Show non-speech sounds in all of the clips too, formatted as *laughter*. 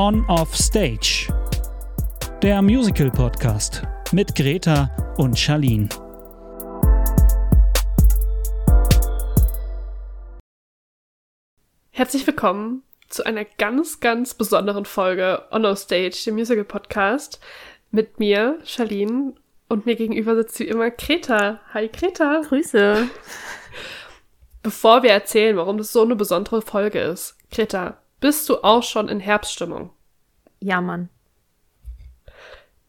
On Off Stage. Der Musical Podcast mit Greta und Charlene. Herzlich willkommen zu einer ganz, ganz besonderen Folge On Off Stage, dem Musical Podcast, mit mir, Charlene, und mir gegenüber sitzt wie immer Greta. Hi Greta. Grüße. Bevor wir erzählen, warum das so eine besondere Folge ist, Greta, bist du auch schon in Herbststimmung? Ja, Mann.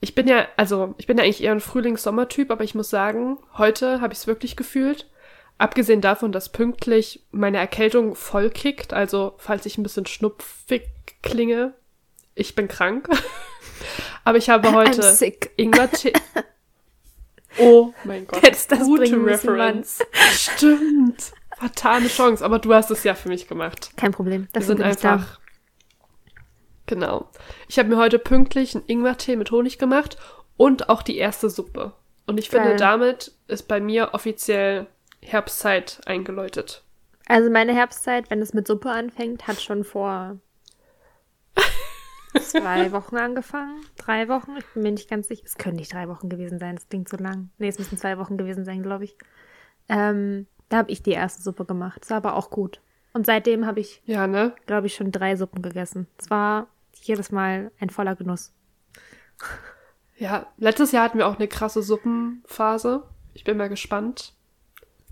Ich bin ja, also ich bin ja eigentlich eher ein Frühlings-Sommer-Typ, aber ich muss sagen, heute habe ich es wirklich gefühlt. Abgesehen davon, dass pünktlich meine Erkältung voll kickt, also falls ich ein bisschen schnupfig klinge, ich bin krank. *laughs* aber ich habe heute. Ingwer-Tee. *laughs* Oh mein Gott. Hättest das Gute Reference. Stimmt. Vertane Chance, aber du hast es ja für mich gemacht. Kein Problem. Das sind einfach. Genau. Ich habe mir heute pünktlich einen Ingwertee mit Honig gemacht und auch die erste Suppe. Und ich finde, Geil. damit ist bei mir offiziell Herbstzeit eingeläutet. Also meine Herbstzeit, wenn es mit Suppe anfängt, hat schon vor *laughs* zwei Wochen angefangen. Drei Wochen. Ich bin mir nicht ganz sicher. Es können nicht drei Wochen gewesen sein. Das klingt so lang. Nee, es müssen zwei Wochen gewesen sein, glaube ich. Ähm, da habe ich die erste Suppe gemacht. Das war aber auch gut. Und seitdem habe ich, Ja, ne? glaube ich, schon drei Suppen gegessen. Es war jedes Mal ein voller Genuss. Ja, letztes Jahr hatten wir auch eine krasse Suppenphase. Ich bin mal gespannt,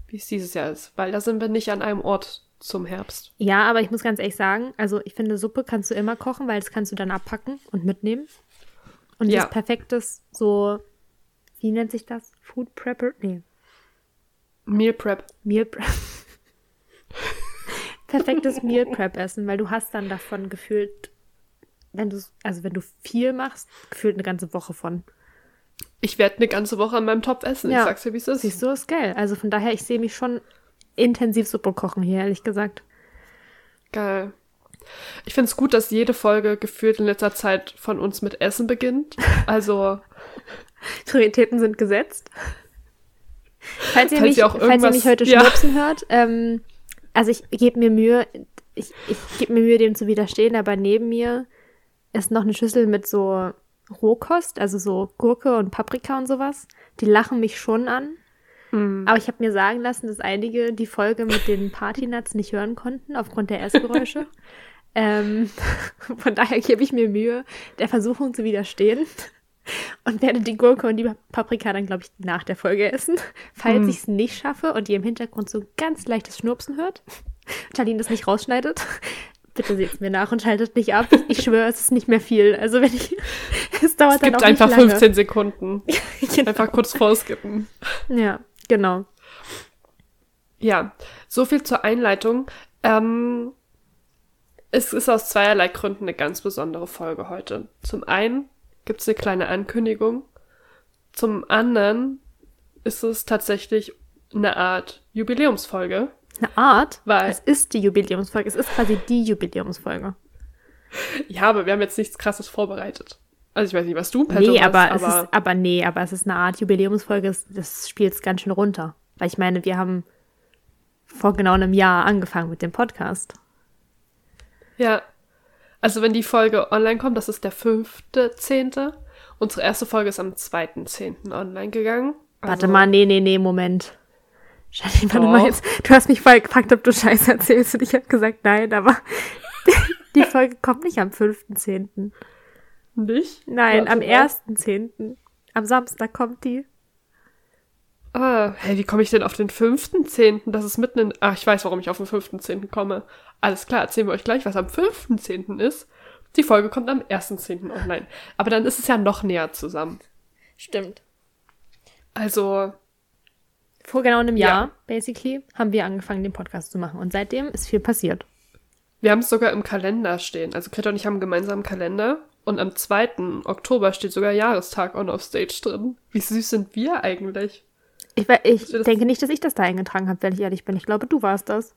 wie es dieses Jahr ist, weil da sind wir nicht an einem Ort zum Herbst. Ja, aber ich muss ganz ehrlich sagen, also ich finde, Suppe kannst du immer kochen, weil das kannst du dann abpacken und mitnehmen. Und Ja. das perfektes, so, wie nennt sich das? Food Prepper? Nee, Meal Prep. Meal Prep. *laughs* perfektes Meal Prep essen, weil du hast dann davon gefühlt, wenn du, also wenn du viel machst, gefühlt eine ganze Woche von. Ich werde eine ganze Woche an meinem Topf essen. Ja. Ich sag's dir, wie es ist. Siehst du, ist geil. Also von daher, ich sehe mich schon intensiv Suppe kochen hier, ehrlich gesagt. Geil. Ich finde es gut, dass jede Folge gefühlt in letzter Zeit von uns mit Essen beginnt. Also, *laughs* Prioritäten sind gesetzt. Falls ihr, Falls mich, ihr falls ihr mich heute ja. schnurpsen hört, ähm, also ich gebe mir Mühe, ich, ich gebe mir Mühe, dem zu widerstehen, aber neben mir ist noch eine Schüssel mit so Rohkost, also so Gurke und Paprika und sowas. Die lachen mich schon an. mm, Aber ich habe mir sagen lassen, dass einige die Folge mit den Partynuts nicht hören konnten, aufgrund der Essgeräusche. *laughs* ähm, *laughs* von daher gebe ich mir Mühe, der Versuchung zu widerstehen. Und werde die Gurke und die Paprika dann, glaube ich, nach der Folge essen. Falls Mm. ich es nicht schaffe und ihr im Hintergrund so ganz leichtes Schnurpsen hört, *laughs* Charlene das nicht rausschneidet, *laughs* bitte seht mir nach und schaltet nicht ab. Ich schwöre, es ist nicht mehr viel. Also wenn ich, *laughs* es dauert es dann gibt auch einfach nicht lange. 15 Sekunden. Genau. Einfach kurz vorskippen. Ja, genau. Ja, so viel zur Einleitung. Ähm, es ist aus zweierlei Gründen eine ganz besondere Folge heute. Zum einen gibt es eine kleine Ankündigung. Zum anderen ist es tatsächlich eine Art Jubiläumsfolge. Eine Art, Weil- es ist die Jubiläumsfolge. Es ist quasi die Jubiläumsfolge. Ja, aber wir haben jetzt nichts Krasses vorbereitet. Also ich weiß nicht, was du per Nee, hast, aber, es ist, aber nee, aber es ist eine Art Jubiläumsfolge. Das spielt es ganz schön runter. Weil ich meine, wir haben vor genau einem Jahr angefangen mit dem Podcast. Ja. Also wenn die Folge online kommt, das ist der fünfte, zehnte. Unsere erste Folge ist am zweiten, zehnten online gegangen. Warte Also- mal, nee, nee, nee, Moment. Scheiße, warte Doch. mal jetzt. Du hast mich voll gefragt, ob du Scheiße erzählst und ich habe gesagt nein, aber *laughs* die Folge kommt nicht am 5.10. Nicht? Nein, Warte am mal. 1.10. Am Samstag kommt die. Ah, hey, wie komme ich denn auf den 5.10.? Das ist mitten in. Ach, ich weiß, warum ich auf den 5.10. komme. Alles klar, erzählen wir euch gleich, was am 5.10. ist. Die Folge kommt am 1.10. online. Aber dann ist es ja noch näher zusammen. Stimmt. Also, Vor genau einem Ja. Jahr, basically, haben wir angefangen, den Podcast zu machen. Und seitdem ist viel passiert. wir haben es sogar im Kalender stehen. Also, Greta und ich haben einen gemeinsamen Kalender. Und am 2. Oktober steht sogar Jahrestag on off stage drin. Wie süß sind wir eigentlich? Ich, ich denke nicht, dass ich das da eingetragen habe, wenn ich ehrlich bin. Ich glaube, du warst das.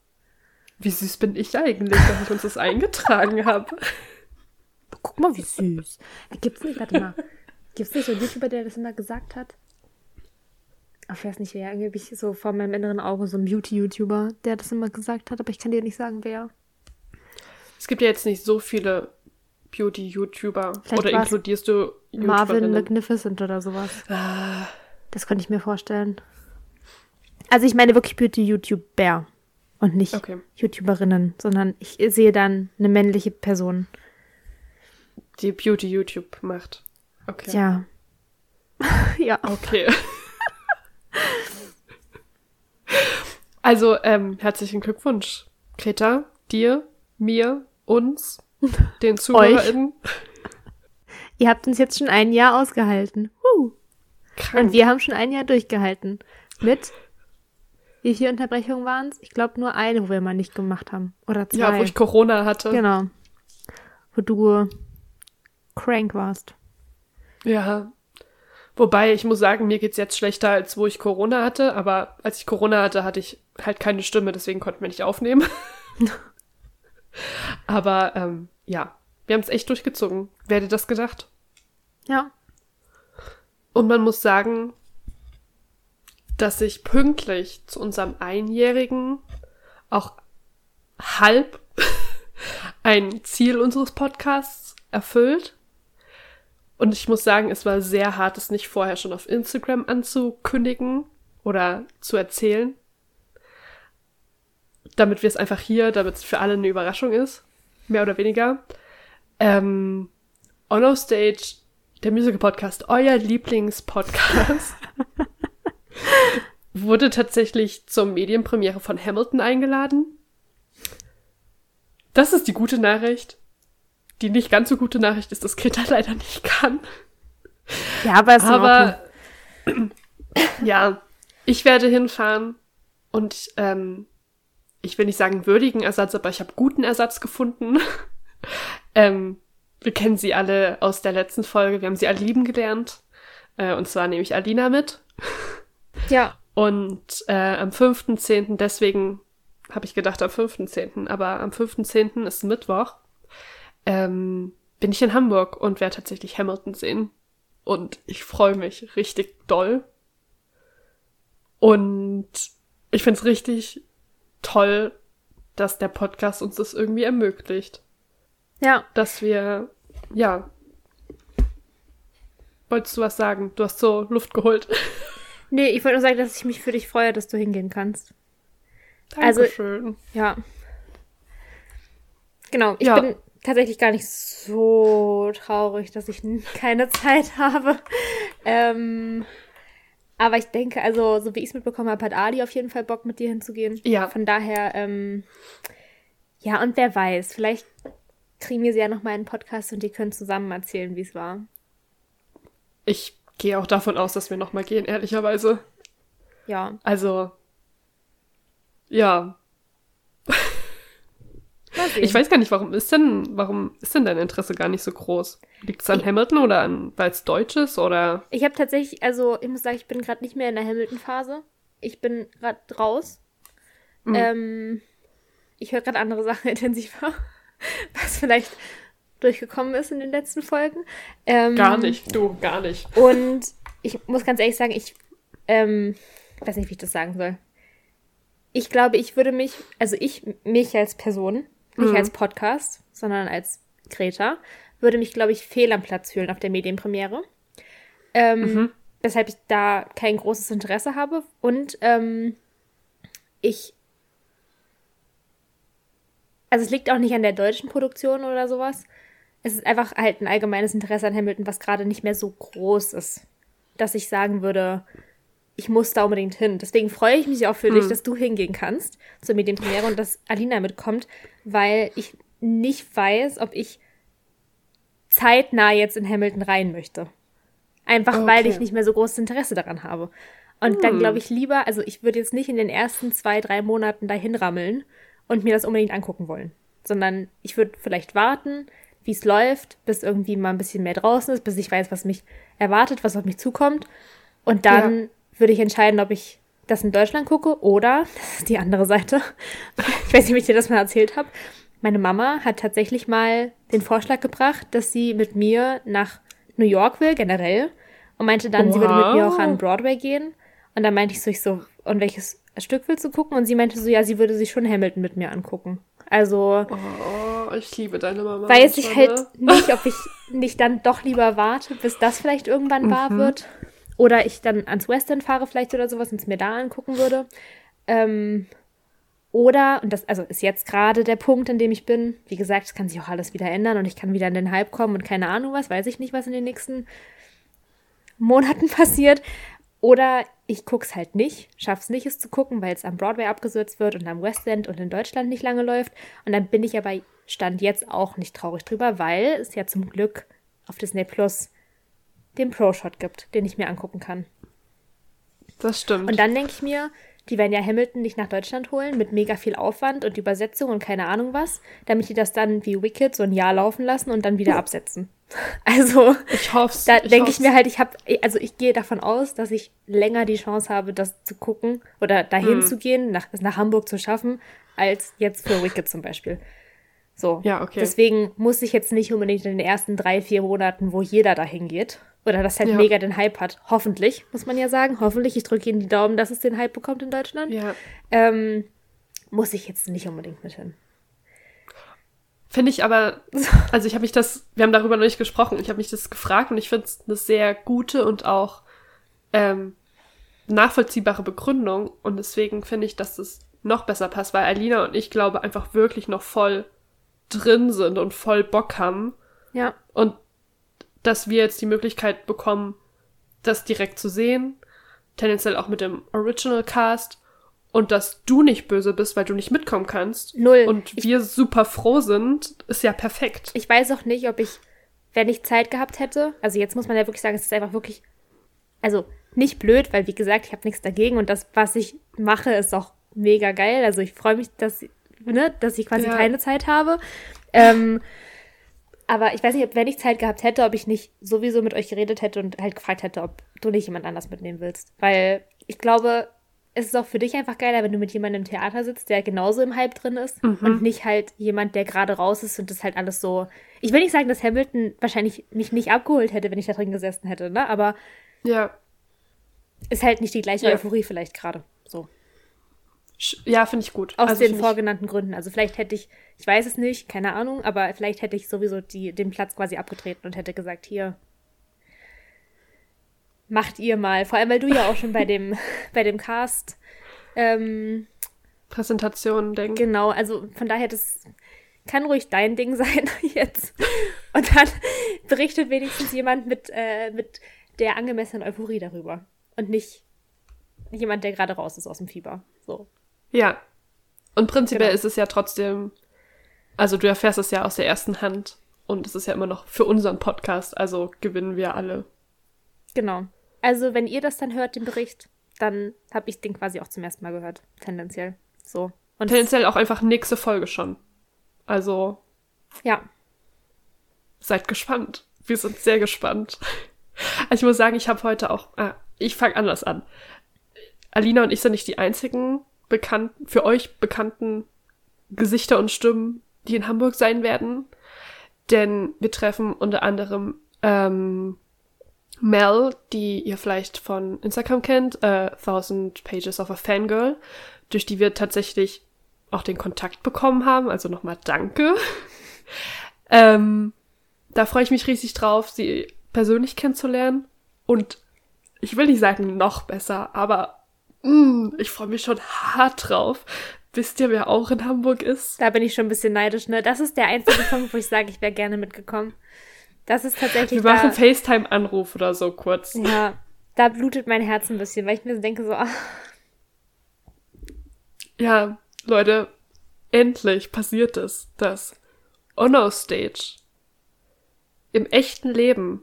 Wie süß bin ich eigentlich, dass ich uns das eingetragen habe? Guck mal, wie süß. Gibt's nicht, warte mal. Gibt's nicht so einen YouTuber, der das immer gesagt hat? Ach, Ich weiß nicht wer. Irgendwie so vor meinem inneren Auge so einen Beauty-YouTuber, der das immer gesagt hat, aber ich kann dir nicht sagen, wer. Es gibt ja jetzt nicht so viele Beauty-YouTuber? Oder inkludierst du Marvin YouTuberinnen? Magnificent oder sowas. Ah, Das könnte ich mir vorstellen. Also ich meine wirklich Beauty-YouTuber und nicht Okay. YouTuberinnen, sondern ich sehe dann eine männliche Person. die Beauty-YouTube macht. Okay. Tja. *laughs* ja. Okay. also, ähm, herzlichen Glückwunsch, Greta, dir, mir, uns, den *laughs* ZuhörerInnen. Ihr habt uns jetzt schon ein Jahr ausgehalten. Huh. Krank. Und wir haben schon ein Jahr durchgehalten. Mit, wie viele Unterbrechungen waren es? Ich glaube nur eine, wo wir mal nicht gemacht haben. Oder zwei. ja, wo ich Corona hatte. genau. Wo du crank warst. Ja. Wobei, ich muss sagen, mir geht's jetzt schlechter, als wo ich Corona hatte. Aber als ich Corona hatte, hatte ich halt keine Stimme, deswegen konnten wir nicht aufnehmen. *laughs* aber ähm, ja, wir haben es echt durchgezogen. Wer hätte das gedacht? Ja. Und man muss sagen, dass sich pünktlich zu unserem Einjährigen auch halb *laughs* ein Ziel unseres Podcasts erfüllt. Und ich muss sagen, es war sehr hart, es nicht vorher schon auf Instagram anzukündigen oder zu erzählen. Damit wir es einfach hier, damit es für alle eine Überraschung ist. Mehr oder weniger. Ähm, On Stage, der Musical-Podcast, euer Lieblingspodcast, *laughs* wurde tatsächlich zur Medienpremiere von Hamilton eingeladen. Das ist die gute Nachricht. Die nicht ganz so gute Nachricht ist, dass Greta leider nicht kann. Ja, aber es. Aber *clears throat* ja, ich werde hinfahren und ähm, ich will nicht sagen würdigen Ersatz, aber ich habe guten Ersatz gefunden. *laughs* ähm, wir kennen sie alle aus der letzten Folge. Wir haben sie alle lieben gelernt. Äh, und zwar nehme ich Alina mit. Ja. Und äh, am 5.10., deswegen habe ich gedacht am 5.10., aber am 5.10. ist Mittwoch, ähm, bin ich in Hamburg und werde tatsächlich Hamilton sehen. Und ich freue mich richtig doll. Und ich finde es richtig toll, dass der Podcast uns das irgendwie ermöglicht. Ja. Dass wir, ja. Wolltest du was sagen? Du hast so Luft geholt. *laughs* Nee, ich wollte nur sagen, dass ich mich für dich freue, dass du hingehen kannst. Also- Dankeschön. Ja. Genau. Ich Ja. bin tatsächlich gar nicht so traurig, dass ich *laughs* keine Zeit habe. Ähm, aber ich denke, also, so wie ich es mitbekommen habe, hat Ali auf jeden Fall Bock, mit dir hinzugehen. Ja. Von daher, ähm, ja, und wer weiß, vielleicht kriegen wir sie ja noch mal in einen Podcast und die können zusammen erzählen, wie es war. Ich gehe auch davon aus, dass wir nochmal gehen, ehrlicherweise. Ja. Also, ja. Ich weiß gar nicht, warum ist denn, warum ist denn dein Interesse gar nicht so groß? Liegt es an Ich- Hamilton oder an, weil es Deutsch ist oder? Ich habe tatsächlich, also ich muss sagen, ich bin gerade nicht mehr in der Hamilton-Phase. Ich bin gerade raus. Mhm. Ähm, ich höre gerade andere *laughs* Sachen intensiver, *laughs* was vielleicht durchgekommen ist in den letzten Folgen. Ähm, Gar nicht, du, gar nicht. Und ich muss ganz ehrlich sagen, ich ähm, weiß nicht, wie ich das sagen soll. Ich glaube, ich würde mich, also ich, mich als Person, nicht Mhm. als Podcast, sondern als Greta, würde mich, glaube ich, fehl am Platz fühlen auf der Medienpremiere. Ähm, Mhm. Weshalb ich da kein großes Interesse habe. Und ähm, ich. Also es liegt auch nicht an der deutschen Produktion oder sowas. Es ist einfach halt ein allgemeines Interesse an Hamilton, was gerade nicht mehr so groß ist, dass ich sagen würde, ich muss da unbedingt hin. Deswegen freue ich mich auch für dich, dass du hingehen kannst zur Medienpremiere und dass Alina mitkommt, weil ich nicht weiß, ob ich zeitnah jetzt in Hamilton rein möchte. Einfach weil Okay. ich nicht mehr so großes Interesse daran habe. Und dann glaube ich lieber, also ich würde jetzt nicht in den ersten zwei, drei Monaten dahin rammeln und mir das unbedingt angucken wollen. Sondern ich würde vielleicht warten, wie es läuft, bis irgendwie mal ein bisschen mehr draußen ist, bis ich weiß, was mich erwartet, was auf mich zukommt. Und dann würde ich entscheiden, ob ich das in Deutschland gucke oder, *laughs* das ist die andere Seite, *laughs* ich weiß nicht, ob ich dir das mal erzählt habe, meine Mama hat tatsächlich mal den Vorschlag gebracht, dass sie mit mir nach New York will, generell, und meinte dann, sie würde mit mir auch an Wow. Broadway gehen. Und dann meinte ich so, ich so, und welches Stück willst du gucken? Und sie meinte so, ja, sie würde sich schon Hamilton mit mir angucken. Also Oh, ich liebe deine Mama. weiß ich halt ne? nicht, ob ich *laughs* nicht dann doch lieber warte, bis das vielleicht irgendwann wahr wird. Oder ich dann ans West End fahre vielleicht oder sowas und es mir da angucken würde. Ähm, oder, und das also ist jetzt gerade der Punkt, an dem ich bin, wie gesagt, es kann sich auch alles wieder ändern und ich kann wieder in den Hype kommen und keine Ahnung was, weiß ich nicht, was in den nächsten Monaten *laughs* passiert. Oder ich guck's halt nicht, schaff's nicht, es zu gucken, weil es am Broadway abgesetzt wird und am West End und in Deutschland nicht lange läuft. Und dann bin ich aber Stand jetzt auch nicht traurig drüber, weil es ja zum Glück auf Disney Plus den Pro-Shot gibt, den ich mir angucken kann. Das stimmt. Und dann denke ich mir, die werden ja Hamilton nicht nach Deutschland holen mit mega viel Aufwand und Übersetzung und keine Ahnung was, damit die das dann wie Wicked so ein Jahr laufen lassen und dann wieder absetzen. *laughs* Also ich hoffe da denke ich mir halt, ich habe, also ich gehe davon aus, dass ich länger die Chance habe, das zu gucken oder dahin Hm. zu gehen, nach, es nach Hamburg zu schaffen, als jetzt für Wicked zum Beispiel. So. Ja, okay. Deswegen muss ich jetzt nicht unbedingt in den ersten drei, vier Monaten, wo jeder dahin geht, oder das halt Ja. mega den Hype hat. Hoffentlich, muss man ja sagen. Hoffentlich. Ich drücke Ihnen die Daumen, dass es den Hype bekommt in Deutschland. Ja. Ähm, muss ich jetzt nicht unbedingt mit hin. Finde ich aber, *laughs* also ich habe mich das, wir haben darüber noch nicht gesprochen, ich habe mich das gefragt und ich finde es eine sehr gute und auch ähm, nachvollziehbare Begründung und deswegen finde ich, dass das noch besser passt, weil Alina und ich glaube einfach wirklich noch voll drin sind und voll Bock haben Ja. und dass wir jetzt die Möglichkeit bekommen, das direkt zu sehen, tendenziell auch mit dem Original Cast und dass du nicht böse bist, weil du nicht mitkommen kannst Null. und ich, wir super froh sind, ist ja perfekt. ich weiß auch nicht, ob ich, wenn ich Zeit gehabt hätte, also jetzt muss man ja wirklich sagen, es ist einfach wirklich, also nicht blöd, weil wie gesagt, ich habe nichts dagegen und das, was ich mache, ist auch mega geil. Also ich freue mich, dass, ne, dass ich quasi Ja. keine Zeit habe. Ähm, aber ich weiß nicht, ob, wenn ich Zeit gehabt hätte, ob ich nicht sowieso mit euch geredet hätte und halt gefragt hätte, ob du nicht jemand anders mitnehmen willst. Weil ich glaube, es ist auch für dich einfach geiler, wenn du mit jemandem im Theater sitzt, der genauso im Hype drin ist und nicht halt jemand, der gerade raus ist und das halt alles so. Ich will nicht sagen, dass Hamilton wahrscheinlich mich nicht abgeholt hätte, wenn ich da drin gesessen hätte, ne? Aber Ja, ist halt nicht die gleiche Ja. Euphorie vielleicht gerade. So. Ja, finde ich gut. Aus Also den vorgenannten Gründen. Also vielleicht hätte ich, ich weiß es nicht, keine Ahnung, aber vielleicht hätte ich sowieso die, den Platz quasi abgetreten und hätte gesagt, hier, macht ihr mal. Vor allem, weil du ja auch schon bei dem, *laughs* bei dem Cast, ähm, Präsentation denken. genau, also von daher, das kann ruhig dein Ding *laughs* sein jetzt. Und dann berichtet wenigstens jemand mit, äh, mit der angemessenen Euphorie darüber. Und nicht jemand, der gerade raus ist aus dem Fieber. So. Ja. Und prinzipiell Genau. ist es ja trotzdem, also du erfährst es ja aus der ersten Hand und es ist ja immer noch für unseren Podcast, also gewinnen wir alle. Genau. Also, wenn ihr das dann hört, den Bericht, dann habe ich den quasi auch zum ersten Mal gehört. Tendenziell. So. Und Tendenziell auch einfach nächste Folge schon. Also ja, seid gespannt. Wir sind sehr gespannt. Also ich muss sagen, ich habe heute auch, ah, ich fange anders an. Alina und ich sind nicht die einzigen bekannten, für euch bekannten Gesichter und Stimmen, die in Hamburg sein werden. Denn wir treffen unter anderem ähm, Mel, die ihr vielleicht von Instagram kennt, äh, 1000 Pages of a Fangirl, durch die wir tatsächlich auch den Kontakt bekommen haben. Also nochmal danke. *laughs* ähm, da freue ich mich riesig drauf, sie persönlich kennenzulernen. Und ich will nicht sagen noch besser, aber mm, ich freue mich schon hart drauf. Wisst ihr, wer auch in Hamburg ist? da bin ich schon ein bisschen neidisch, ne? Das ist der einzige Punkt, wo ich sage, ich wäre gerne mitgekommen. Das ist tatsächlich. Wir machen FaceTime-Anruf oder so kurz. Ja, da blutet mein Herz ein bisschen, weil ich mir so denke, so, ach, Ja, Leute, endlich passiert es, dass Honor Stage im echten Leben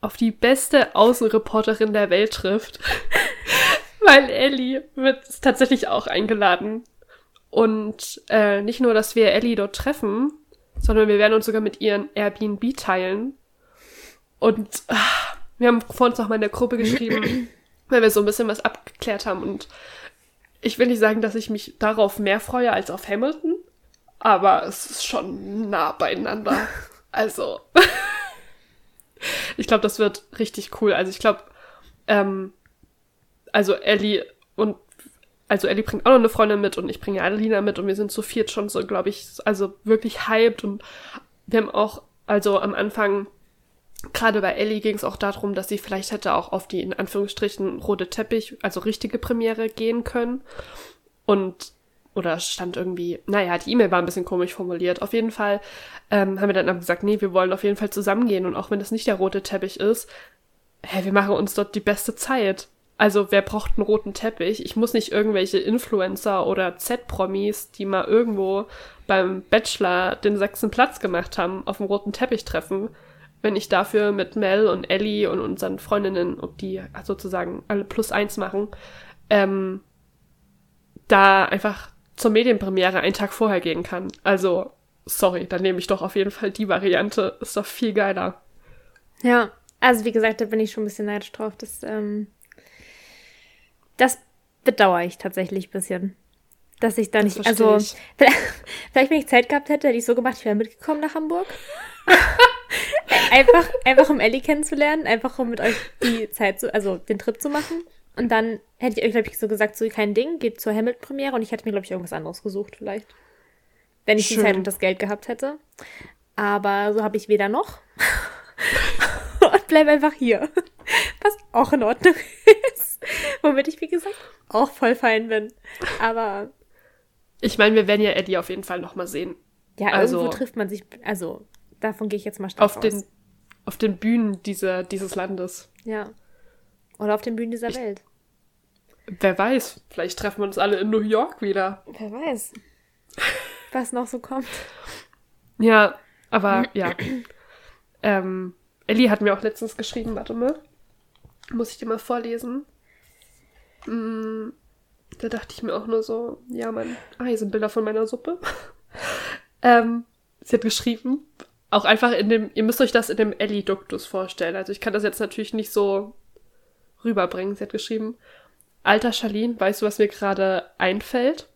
auf die beste Außenreporterin der Welt trifft. Weil Ellie wird tatsächlich auch eingeladen. Und äh, nicht nur, dass wir Ellie dort treffen, sondern wir werden uns sogar mit ihren Airbnb teilen. Und ah, wir haben vor uns noch mal in der Gruppe geschrieben, *clears throat* weil wir so ein bisschen was abgeklärt haben. Und ich will nicht sagen, dass ich mich darauf mehr freue als auf Hamilton, aber es ist schon nah beieinander. *laughs* Also, *laughs* ich glaube, das wird richtig cool. Also ich glaube, ähm, also Ellie und also Ellie bringt auch noch eine Freundin mit und ich bringe Adelina mit und wir sind zu viert schon so, glaube ich, also wirklich hyped und wir haben auch, also am Anfang, gerade bei Ellie ging es auch darum, dass sie vielleicht hätte auch auf die in Anführungsstrichen rote Teppich, also richtige Premiere gehen können. Und oder stand irgendwie, naja, die E-Mail war ein bisschen komisch formuliert. Auf jeden Fall ähm, haben wir dann gesagt, nee, wir wollen auf jeden Fall zusammengehen und auch wenn es nicht der rote Teppich ist, hä, wir machen uns dort die beste Zeit. Also wer braucht einen roten Teppich? Ich muss nicht irgendwelche Influencer oder Z-Promis, die mal irgendwo beim Bachelor den sechsten Platz gemacht haben, auf dem roten Teppich treffen, wenn ich dafür mit Mel und Ellie und unseren Freundinnen, ob die sozusagen alle plus eins machen, ähm, da einfach zur Medienpremiere einen Tag vorher gehen kann. Also, sorry, dann nehme ich doch auf jeden Fall die Variante. Ist doch viel geiler. Ja, also wie gesagt, da bin ich schon ein bisschen neidisch drauf. Das, ähm, das bedauere ich tatsächlich ein bisschen. Dass ich da Das nicht, also, ich. *laughs* vielleicht, vielleicht, wenn ich Zeit gehabt hätte, hätte ich so gemacht, ich wäre mitgekommen nach Hamburg. *laughs* einfach, einfach um Ellie kennenzulernen, einfach um mit euch die Zeit zu, also den Trip zu machen. Und dann hätte ich euch, glaube ich, so gesagt, so kein Ding, geht zur Hamilton-Premiere und ich hätte mir, glaube ich, irgendwas anderes gesucht, vielleicht. Wenn ich die Schön. Zeit und das Geld gehabt hätte. Aber so habe ich weder noch. *laughs* und bleib einfach hier. Was auch in Ordnung ist. *laughs* Womit ich, wie gesagt, auch voll fein bin. Aber Ich meine, wir werden ja Eddie auf jeden Fall nochmal sehen. ja, Also- irgendwo trifft man sich. Also, davon gehe ich jetzt mal stark Auf aus. den, auf den Bühnen dieser, dieses Landes. Ja. Oder auf den Bühnen dieser Welt. Wer weiß, vielleicht treffen wir uns alle in New York wieder. Wer weiß. Was noch so kommt. Ja, aber ja. ähm, Ellie hat mir auch letztens geschrieben, warte mal. Muss ich dir mal vorlesen? Mm, da dachte ich mir auch nur so, ja, Mann. Ah, hier sind Bilder von meiner Suppe. *laughs* ähm, sie hat geschrieben, auch einfach in dem, ihr müsst euch das in dem Ellie-Duktus vorstellen. Also ich kann das jetzt natürlich nicht so rüberbringen. Sie hat geschrieben, Alter Charlene, weißt du, was mir gerade einfällt?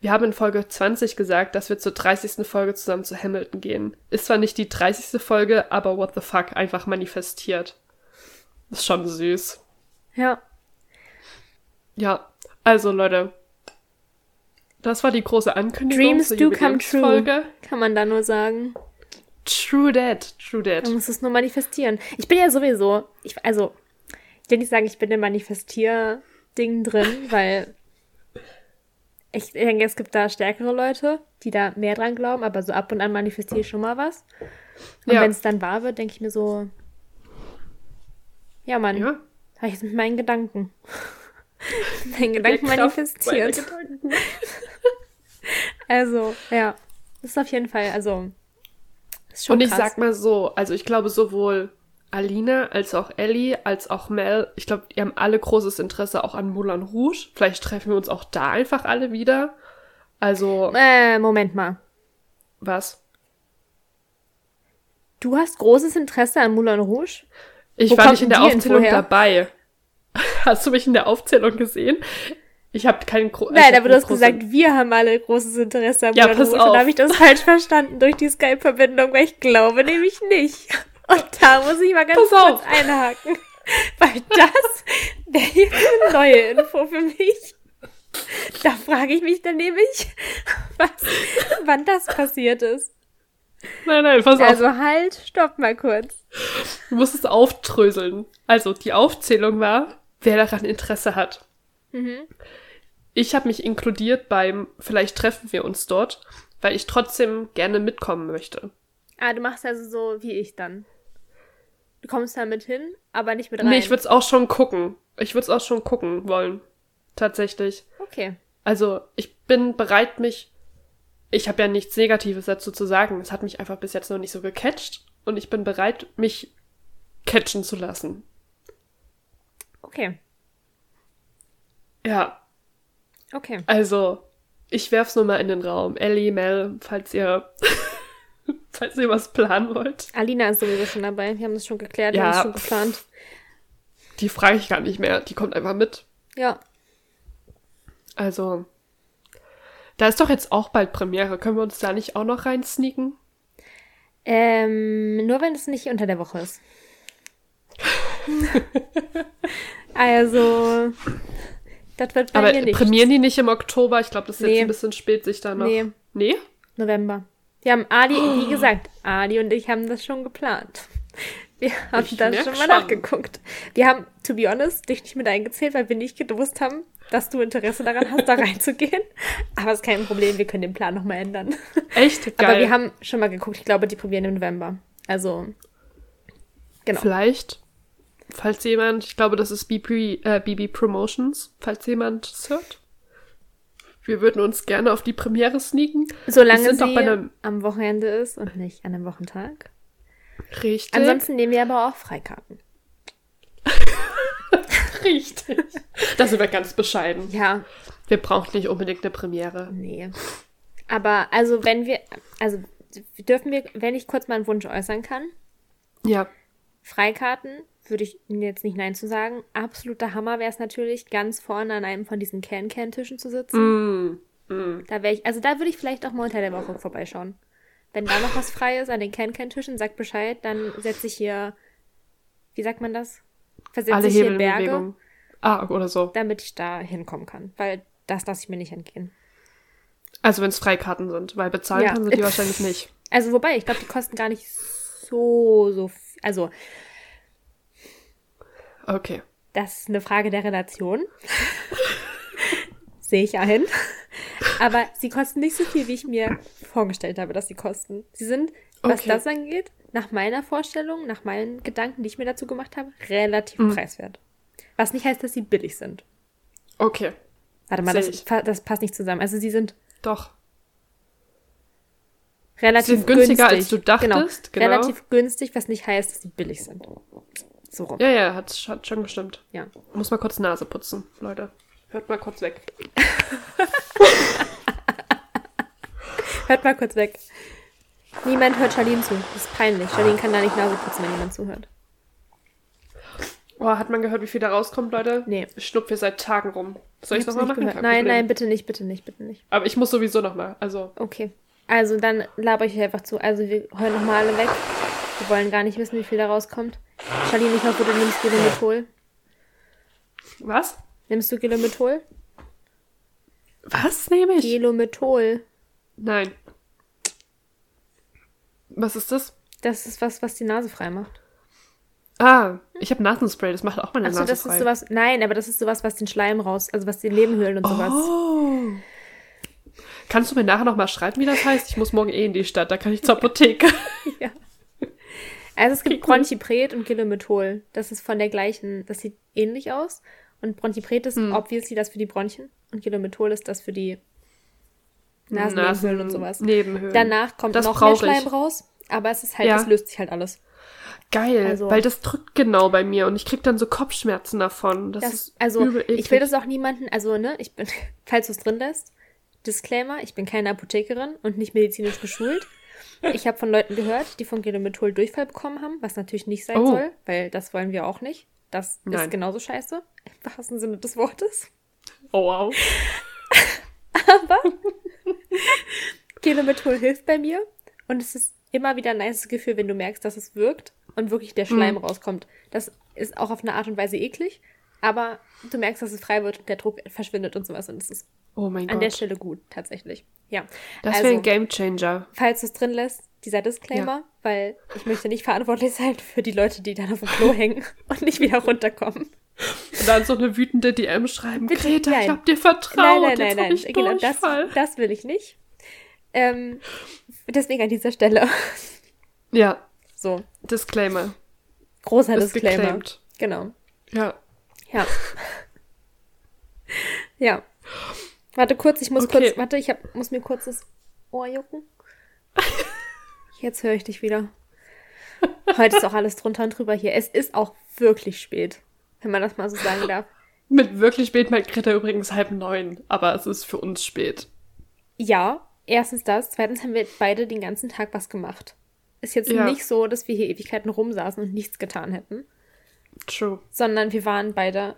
Wir haben in Folge 20 gesagt, dass wir zur 30. Folge zusammen zu Hamilton gehen. Ist zwar nicht die 30. Folge, aber what the fuck, einfach manifestiert. Ist schon süß. Ja. Ja, also Leute. Das war die große Ankündigung. Dreams do come true. Jubiläumsfolge. Kann man da nur sagen. True that, true that. Man muss es nur manifestieren. Ich bin ja sowieso, ich, also, ich will nicht sagen, ich bin im Manifestier-Ding drin, *laughs* weil ich denke, es gibt da stärkere Leute, die da mehr dran glauben, aber so ab und an manifestiere ich schon mal was. Und Ja. wenn es dann wahr wird, denke ich mir so, ja, Mann, Ja. habe ich jetzt mit meinen Gedanken. *laughs* meinen Der Gedanken manifestiert. Gedanken. *laughs* Also, ja. Das ist auf jeden Fall, also. Ist schon Und ich krass. sag mal so, also ich glaube sowohl Alina als auch Ellie als auch Mel, ich glaube, die haben alle großes Interesse auch an Moulin Rouge. Vielleicht treffen wir uns auch da einfach alle wieder. Also, Äh, Moment mal. was? Du hast großes Interesse an Moulin Rouge? Ich Wo war nicht in denn der Aufzählung dabei. *laughs* Hast du mich in der Aufzählung gesehen? Ich habe keinen gro Nein, aber du hast gesagt, wir haben alle großes Interesse an Ja, Moulin pass. Und auf. da habe ich das falsch verstanden durch die Skype-Verbindung, weil ich glaube nämlich nicht. Und da muss ich mal ganz Pass kurz auf. einhaken. *laughs* Weil das wäre jetzt eine neue Info für mich. Da frage ich mich dann nämlich, was, wann das passiert ist. Nein, nein, pass auf. Also halt, stopp mal kurz. Du musst es aufdröseln. Also, die Aufzählung war, wer daran Interesse hat. Mhm. Ich habe mich inkludiert beim Vielleicht treffen wir uns dort, weil ich trotzdem gerne mitkommen möchte. Ah, du machst also so wie ich dann. Du kommst da mit hin, aber nicht mit rein. Nee, ich würde es auch schon gucken. Ich würde es auch schon gucken wollen. Tatsächlich. Okay. Also, ich bin bereit, mich. Ich habe ja nichts Negatives dazu zu sagen. Es hat mich einfach bis jetzt noch nicht so gecatcht. Und ich bin bereit, mich catchen zu lassen. Okay. Ja, Okay. also, ich werf's nur mal in den Raum. Ellie, Mel, falls ihr. *laughs* falls ihr was planen wollt. Alina ist sowieso schon dabei. Wir haben das schon geklärt, wir Ja. haben es schon geplant. Die frage ich gar nicht mehr. Die kommt einfach mit. Ja. Also. Da ist doch jetzt auch bald Premiere. Können wir uns da nicht auch noch reinsneaken? Ähm, nur wenn es nicht unter der Woche ist. *laughs* also, Das wird bei Aber mir nicht. prämieren die nicht im Oktober? Ich glaube, das ist Nee. jetzt ein bisschen spät, sich da noch. Nee, Nee? November. Wir haben Adi, Oh. wie gesagt, Adi und ich haben das schon geplant. Wir haben Ich das schon mal schon. nachgeguckt. Wir haben, to be honest, dich nicht mit eingezählt, weil wir nicht gewusst haben, dass du Interesse daran hast, da *laughs* reinzugehen. Aber ist kein Problem, wir können den Plan nochmal ändern. Echt? *laughs* Geil. Aber wir haben schon mal geguckt, ich glaube, die probieren im November. Also, genau. Vielleicht, falls jemand, ich glaube, das ist BB, äh, BB Promotions, falls jemand es hört. Wir würden uns gerne auf die Premiere sneaken. Solange sie einem- am Wochenende ist und nicht an einem Wochentag. Richtig. Ansonsten nehmen wir aber auch Freikarten. *laughs* richtig. Da sind wir ganz bescheiden. Ja, Wir brauchen nicht unbedingt eine Premiere. Nee. Aber also wenn wir, also dürfen wir, wenn ich kurz mal einen Wunsch äußern kann, Ja. Freikarten würde ich jetzt nicht Nein zu sagen. Absoluter Hammer wäre es natürlich, ganz vorne an einem von diesen Can-Can-Tischen zu sitzen. Mm. Mm. Da wäre ich, also da würde ich vielleicht auch mal unter der Woche vorbeischauen. Wenn da noch was frei ist an den Can-Can-Tischen, sagt Bescheid, dann setze ich hier, wie sagt man das? Versetze Alle ich hier Hebel in Berge, Bewegung. Ah, oder so. damit ich da hinkommen kann. Weil das lasse ich mir nicht entgehen. Also wenn es Freikarten sind, weil bezahlen Ja. kann sie die *laughs* wahrscheinlich nicht. Also wobei, ich glaube, die kosten gar nicht so, so, also Okay. das ist eine Frage der Relation. Sehe ich ein. Aber sie kosten nicht so viel, wie ich mir vorgestellt habe, dass sie kosten. Sie sind, was Okay. das angeht, nach meiner Vorstellung, nach meinen Gedanken, die ich mir dazu gemacht habe, relativ Mhm. preiswert. Was nicht heißt, dass sie billig sind. Okay. Warte mal, das, das passt nicht zusammen. Also sie sind Doch. relativ Sie sind günstiger, günstig. als du dachtest, genau. Relativ günstig, was nicht heißt, dass sie billig sind. So rum. Ja, ja, hat, hat schon gestimmt. ja. Muss mal kurz Nase putzen, Leute. Hört mal kurz weg. *laughs* Hört mal kurz weg. Niemand hört Charlene zu. Das ist peinlich. Charlene kann da nicht Nase putzen, wenn jemand zuhört. Oh, hat man gehört, wie viel da rauskommt, Leute? Nee. Ich schnupf hier seit Tagen rum. Soll ich nochmal machen? Nein, Problem. nein, bitte nicht, bitte nicht, bitte nicht. Aber ich muss sowieso nochmal. Also, Okay. Also dann laber ich euch einfach zu. Also wir hören nochmal alle weg. Wir wollen gar nicht wissen, wie viel da rauskommt. Charlene, ich hoffe, du nimmst Gilomethol. was? Nimmst du Gilomethol? Was nehme ich? Gilomethol. Nein. Was ist das? Das ist was, was die Nase frei macht. Ah, ich habe Nasenspray, das macht auch meine Achso, Nase das frei. ist sowas. Nein, aber das ist sowas, was den Schleim raus, also was die Nebenhöhlen und sowas. Oh. Kannst du mir nachher nochmal schreiben, wie das heißt? Ich muss morgen eh in die Stadt, da kann ich zur Apotheke. *laughs* Ja. Also es gibt. *laughs* Bronchipret und Gilomethol. Das ist von der gleichen, das sieht ähnlich aus. Und Bronchipret ist Hm. obviously das für die Bronchien und Gilomethol ist das für die Nasennebenhöhlen und sowas. Nebenhöhlen. Danach kommt Das noch mehr brauch ich. Schleim raus, aber es ist halt, Ja. es löst sich halt alles. Geil, Also- weil das drückt genau bei mir und ich krieg dann so Kopfschmerzen davon. Das, Das, ist also übel eklig. ich will das auch niemanden, also ne, ich bin, *laughs* falls du es drin lässt, Disclaimer, ich bin keine Apothekerin und nicht medizinisch geschult. Ich habe von Leuten gehört, die von Gilomethol Durchfall bekommen haben, was natürlich nicht sein Oh. soll, weil das wollen wir auch nicht. Das Nein. ist genauso scheiße, im wahrsten Sinne des Wortes. Oh wow. Gilomethol *laughs* hilft bei mir und es ist immer wieder ein nice Gefühl, wenn du merkst, dass es wirkt und wirklich der Schleim Mhm. rauskommt. Das ist auch auf eine Art und Weise eklig, aber du merkst, dass es frei wird und der Druck verschwindet und sowas und es ist Oh mein an der Gott. Stelle gut, tatsächlich. Ja. Das also, wäre ein Gamechanger. falls du es drin lässt, dieser Disclaimer, weil ich möchte nicht verantwortlich sein für die Leute, die dann auf dem Klo *laughs* hängen und nicht wieder runterkommen. Und dann so eine wütende DM schreiben. Bitte, Greta, ich nein. hab dir vertraut. nein, nein, nein, nein. Ich Genau, das, das will ich nicht. Ähm, deswegen an dieser Stelle. Ja, So, Disclaimer. großer Ist Disclaimer. geclaimed. Genau. Ja. Ja. ja. Warte kurz, ich muss Okay. kurz, warte, ich hab, muss mir kurz das Ohr jucken. Jetzt höre ich dich wieder. Heute ist auch alles drunter und drüber hier. Es ist auch wirklich spät, wenn man das mal so sagen darf. Mit wirklich spät meint Greta übrigens halb neun, aber es ist für uns spät. Ja, erstens das. Zweitens haben wir beide den ganzen Tag was gemacht. Ist jetzt Ja. nicht so, dass wir hier Ewigkeiten rumsaßen und nichts getan hätten, True. sondern wir waren beide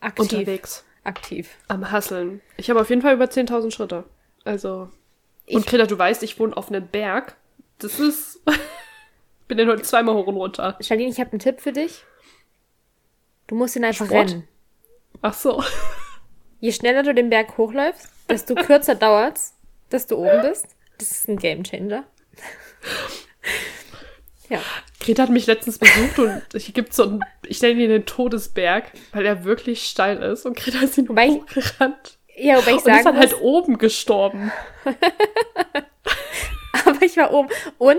aktiv. Unterwegs. Aktiv. Am Hasseln. Ich habe auf jeden Fall über 10.000 Schritte. Also. Und Ich- Greta, du weißt, ich wohne auf einem Berg. Das ist. *laughs* bin den heute zweimal hoch und runter. Charlene, ich habe einen Tipp für dich. Du musst ihn einfach Sport? rennen. Ach so. Je schneller du den Berg hochläufst, desto kürzer *laughs* dauert's, dass du oben bist. Das ist ein Gamechanger. Ja. Greta hat mich letztens besucht und hier gibt so einen, ich nenne ihn den Todesberg, weil er wirklich steil ist und Greta ist ihn Wobei ich- hochgerannt. Ja, wobei ich Und ist dann halt oben gestorben. *laughs* aber ich war oben. Und,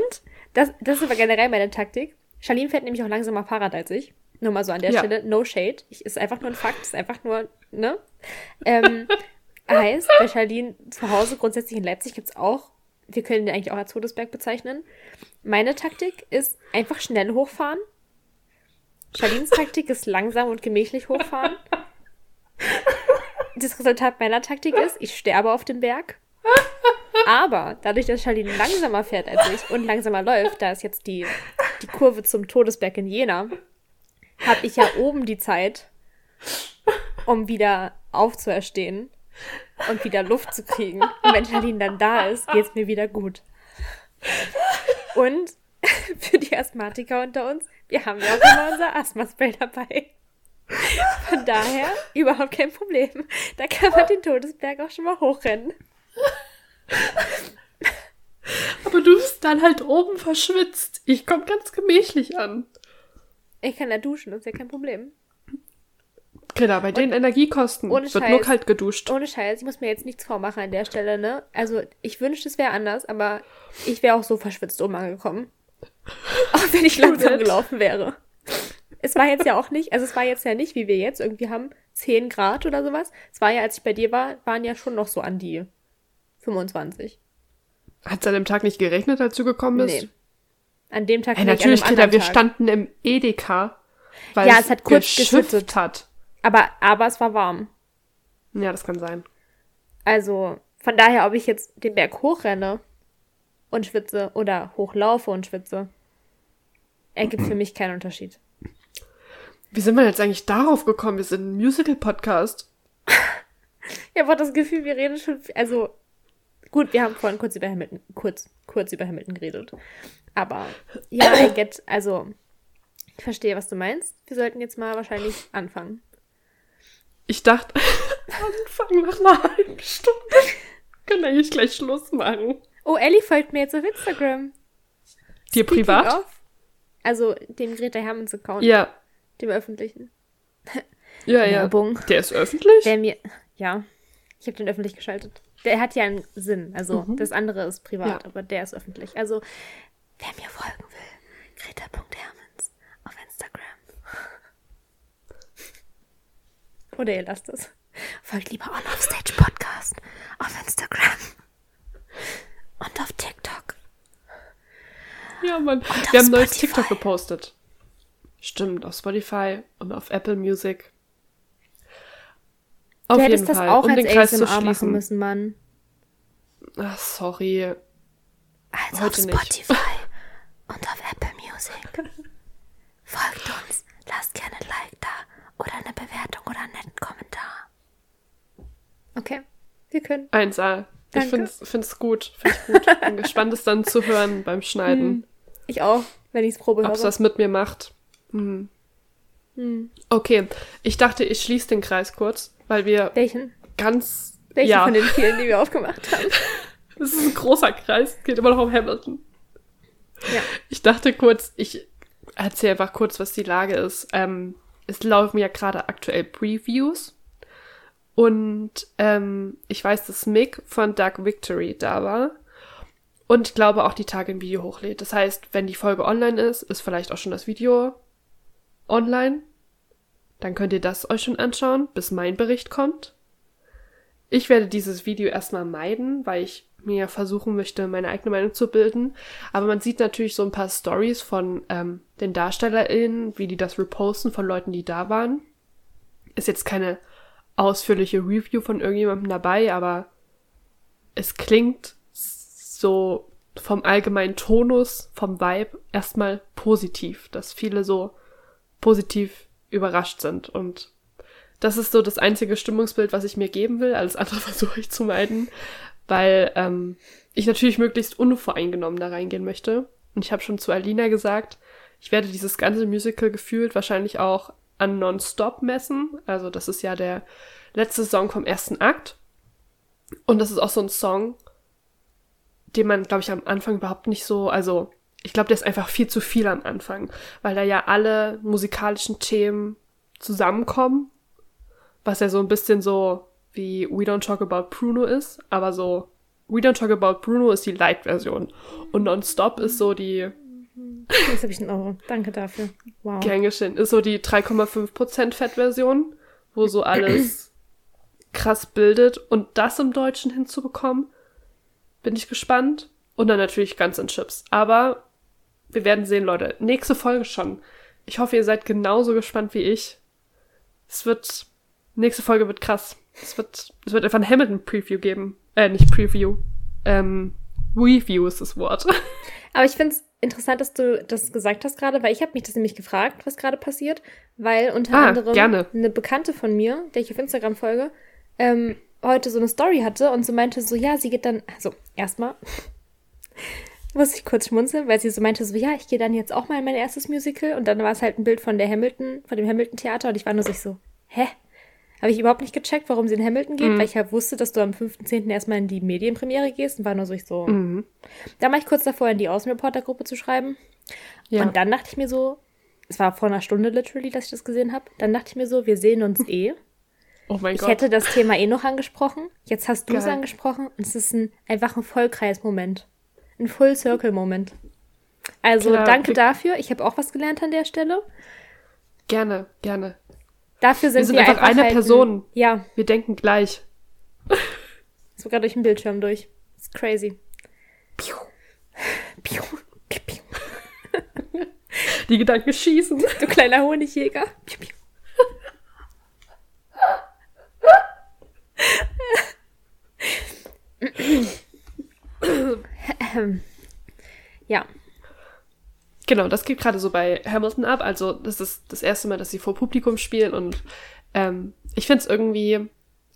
das, das ist aber generell meine Taktik. Charlene fährt nämlich auch langsamer Fahrrad als ich. Nur mal so an der Ja. Stelle. No shade. Ich, ist einfach nur ein Fakt. Ist einfach nur, ne? Ähm, *laughs* heißt, bei Charlene zu Hause, grundsätzlich in Leipzig gibt's auch, wir können den eigentlich auch als Todesberg bezeichnen. Meine Taktik ist einfach schnell hochfahren. Charlines Taktik ist langsam und gemächlich hochfahren. Das Resultat meiner Taktik ist, ich sterbe auf dem Berg. Aber dadurch, dass Charlene langsamer fährt als ich und langsamer läuft, da ist jetzt die, die Kurve zum Todesberg in Jena, habe ich ja oben die Zeit, um wieder aufzuerstehen und wieder Luft zu kriegen. Und wenn Charlene dann da ist, geht's mir wieder gut. Und *laughs* für die Asthmatiker unter uns, wir haben ja auch immer unser Asthma-Spray dabei. Von daher überhaupt kein Problem. Da kann man den Todesberg auch schon mal hochrennen. Aber du bist dann halt oben verschwitzt. Ich komme ganz gemächlich an. Ich kann da duschen, das ist ja kein Problem. Greta, bei den Energiekosten wird nur Scheiß. kalt geduscht. Ohne Scheiß, ich muss mir jetzt nichts vormachen an der Stelle, ne? Also, ich wünschte, es wäre anders, aber ich wäre auch so verschwitzt oben angekommen. *laughs* Auch wenn ich langsam gelaufen wäre. Es war jetzt ja auch nicht, also es war jetzt ja nicht, wie wir jetzt irgendwie haben, 10 Grad oder sowas. Es war ja, als ich bei dir war, waren ja schon noch so an die 25. Hat es an dem Tag nicht geregnet, als du gekommen bist? Nee. An dem Tag Ey, nicht, natürlich, anderen wir Tag. standen im Edeka, weil Ja, es hat kurz geschüttet. hat. Aber, aber es war warm. Ja, das kann sein. Also, von daher, ob ich jetzt den Berg hochrenne und schwitze oder hochlaufe und schwitze, ergibt für mich keinen Unterschied. Wie sind wir jetzt eigentlich darauf gekommen? Wir sind ein Musical-Podcast. Ich habe auch das Gefühl, wir reden schon, also, gut, wir haben vorhin kurz über Hamilton, kurz, kurz über Hamilton geredet. Aber, ja, I get, also, ich verstehe, was du meinst. Wir sollten jetzt mal wahrscheinlich anfangen. Ich dachte, *laughs* anfangen nach einer halben Stunde. Können eigentlich gleich Schluss machen. Oh, Ellie folgt mir jetzt auf Instagram. Dir Speaking privat? of, also, dem Greta Hermanns Account, Ja. dem öffentlichen. Ja, ja. Werbung. Der ist öffentlich? Wer mir. Ja, ich habe den öffentlich geschaltet. Der hat ja einen Sinn. Also das andere ist privat, Ja. aber der ist öffentlich. Also, wer mir folgen will, Greta.hermans auf Instagram. Oder ihr lasst es. Folgt lieber On Off Stage Podcast auf Instagram. Und auf TikTok. Ja, Mann. Wir haben neues. TikTok gepostet. Stimmt, auf Spotify und auf Apple Music. Auf du jeden hättest das Fall, auch um als den Kreis zu ASMR machen schließen. müssen, Mann. Ach, sorry. Also Heute auf nicht. Spotify *laughs* und auf Apple Music. Folgt uns, lasst gerne ein Like oder eine Bewertung oder einen netten Kommentar. Okay, wir können. 1A. Ich Danke. find's, find's gut. Find's gut. Bin *laughs* gespannt, es dann zu hören beim Schneiden. Ich auch, wenn ich es Probe Ob es höre. was mit mir macht. Hm. Hm. Okay, ich dachte, ich schließe den Kreis kurz, weil wir Welchen? ganz. Welchen ja, von den vielen, die wir *laughs* aufgemacht haben? das ist ein großer Kreis. Geht immer noch um Hamilton. Ja. Ich dachte kurz, ich erzähle einfach kurz, was die Lage ist. Ähm, es laufen ja gerade aktuell Previews. Und ähm, ich weiß, dass Mick von Dark Victory da war. Und ich glaube auch die Tage ein Video hochlädt. Das heißt, wenn die Folge online ist, ist vielleicht auch schon das Video online. Dann könnt ihr das euch schon anschauen, bis mein Bericht kommt. Ich werde dieses Video erstmal meiden, weil ich mir versuchen möchte, meine eigene Meinung zu bilden. Aber man sieht natürlich so ein paar Stories von ähm, den DarstellerInnen, wie die das reposten von Leuten, die da waren. Ist jetzt keine ausführliche Review von irgendjemandem dabei, aber es klingt so vom allgemeinen Tonus, vom Vibe erstmal positiv, dass viele so positiv überrascht sind. Und das ist so das einzige Stimmungsbild, was ich mir geben will. Alles andere *laughs* versuche ich zu meiden, weil ähm, ich natürlich möglichst unvoreingenommen da reingehen möchte. Und ich habe schon zu Alina gesagt, ich werde dieses ganze Musical gefühlt wahrscheinlich auch an Nonstop messen. Also das ist ja der letzte Song vom ersten Akt. Und das ist auch so ein Song, den man, glaube ich, am Anfang überhaupt nicht so, also ich glaube, der ist einfach viel zu viel am Anfang, weil da ja alle musikalischen Themen zusammenkommen, was ja so ein bisschen so wie We Don't Talk About Bruno ist, aber so We Don't Talk About Bruno ist die Light-Version und Non-Stop ist so die Jetzt habe ich einen Euro. Danke dafür. Wow. Gern geschehen. Ist so die 3,5% Fettversion, wo so alles *clears throat* krass bildet. Und das im Deutschen hinzubekommen, bin ich gespannt. Und dann natürlich ganz in Chips. Aber wir werden sehen, Leute. Nächste Folge schon. Ich hoffe, ihr seid genauso gespannt wie ich. Es wird, nächste Folge wird krass. Es wird, es wird einfach ein Hamilton-Preview geben. Äh, nicht Preview. Ähm, Review ist das Wort. *laughs* Aber ich finde es interessant, dass du das gesagt hast gerade, weil ich habe mich das nämlich gefragt, was gerade passiert, weil unter Ah, anderem gerne. eine Bekannte von mir, der ich auf Instagram folge, ähm, heute so eine Story hatte und so meinte so, ja, sie geht dann, also erstmal *laughs* muss ich kurz schmunzeln, weil sie so meinte so, ja, ich gehe dann jetzt auch mal in mein erstes Musical und dann war es halt ein Bild von der Hamilton, von dem Hamilton Theater und ich war nur sich so, hä? Habe ich überhaupt nicht gecheckt, warum sie in Hamilton geht, weil ich halt wusste, dass du am 5.10. erstmal in die Medienpremiere gehst und war nur so, ich so, Mhm. da war ich kurz davor, in die Außenreportergruppe zu schreiben. Ja. Und dann dachte ich mir so, es war vor einer Stunde literally, dass ich das gesehen habe. Dann dachte ich mir so, wir sehen uns eh. oh mein Ich Gott. hätte das Thema eh noch angesprochen. Jetzt hast du es angesprochen und es ist ein, einfach ein Vollkreis-Moment. Ein Full-Circle-Moment. Also Klar, danke dafür. Ich habe auch was gelernt an der Stelle. Gerne, gerne. Dafür sind wir, sind einfach eine halt ein- Person. ja, Wir denken gleich. sogar durch den Bildschirm durch. Das ist crazy. Piu. Piu. Piu. Die Gedanken schießen. Du kleiner Honigjäger. Piu, piu. ja, Genau, das geht gerade so bei Hamilton ab. Also, das ist das erste Mal, dass sie vor Publikum spielen und ähm, ich finde es irgendwie,